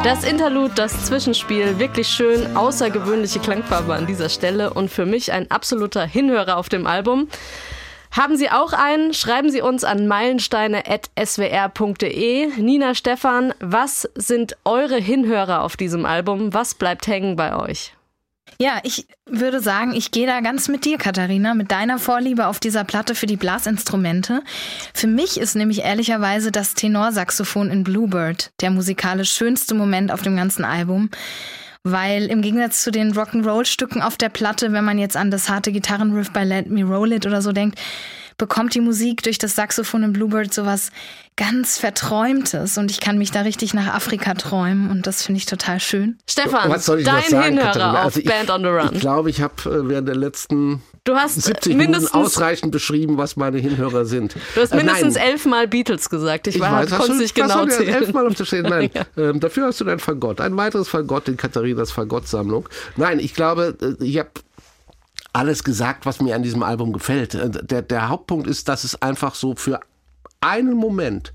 Das Interlude, das Zwischenspiel, wirklich schön, außergewöhnliche Klangfarbe an dieser Stelle und für mich ein absoluter Hinhörer auf dem Album. Haben Sie auch einen? Schreiben Sie uns an meilensteine.swr.de. Nina Stefan, was sind eure Hinhörer auf diesem Album? Was bleibt hängen bei euch? Ja, ich würde sagen, ich gehe da ganz mit dir, Katharina, mit deiner Vorliebe auf dieser Platte für die Blasinstrumente. Für mich ist nämlich ehrlicherweise das Tenorsaxophon in Bluebird der musikalisch schönste Moment auf dem ganzen Album. Weil im Gegensatz zu den Rock'n'Roll-Stücken auf der Platte, wenn man jetzt an das harte Gitarrenriff bei Let Me Roll It oder so denkt, bekommt die Musik durch das Saxophon in Bluebird sowas ganz Verträumtes und ich kann mich da richtig nach Afrika träumen und das finde ich total schön. Stefan, Was soll ich dein sagen, Hinhörer Katharina? auf Also ich, Band on the Run. Ich glaube, ich habe äh, während der letzten Du hast 70 mindestens, Minuten ausreichend beschrieben, was meine Hinhörer sind. du hast Äh, mindestens nein. elfmal Beatles gesagt. Ich, Ich war, weiß, hast konnte du, nicht genau zählen. elfmal auf der Stelle. Nein, (laughs) ähm, dafür hast du dein Fagott. Ein weiteres Fagott in Katharinas Fagott-Sammlung. Nein, ich glaube, äh, ich habe alles gesagt, was mir an diesem Album gefällt. Äh, Der, der Hauptpunkt ist, dass es einfach so für einen Moment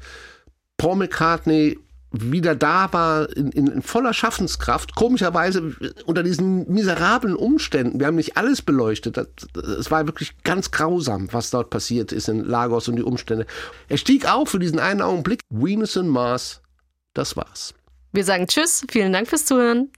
Paul McCartney wieder da war in, in, in voller Schaffenskraft, komischerweise unter diesen miserablen Umständen. Wir haben nicht alles beleuchtet. Es war wirklich ganz grausam, was dort passiert ist in Lagos und die Umstände. Er stieg auf für diesen einen Augenblick. Venus und Mars, das war's. Wir sagen Tschüss, vielen Dank fürs Zuhören.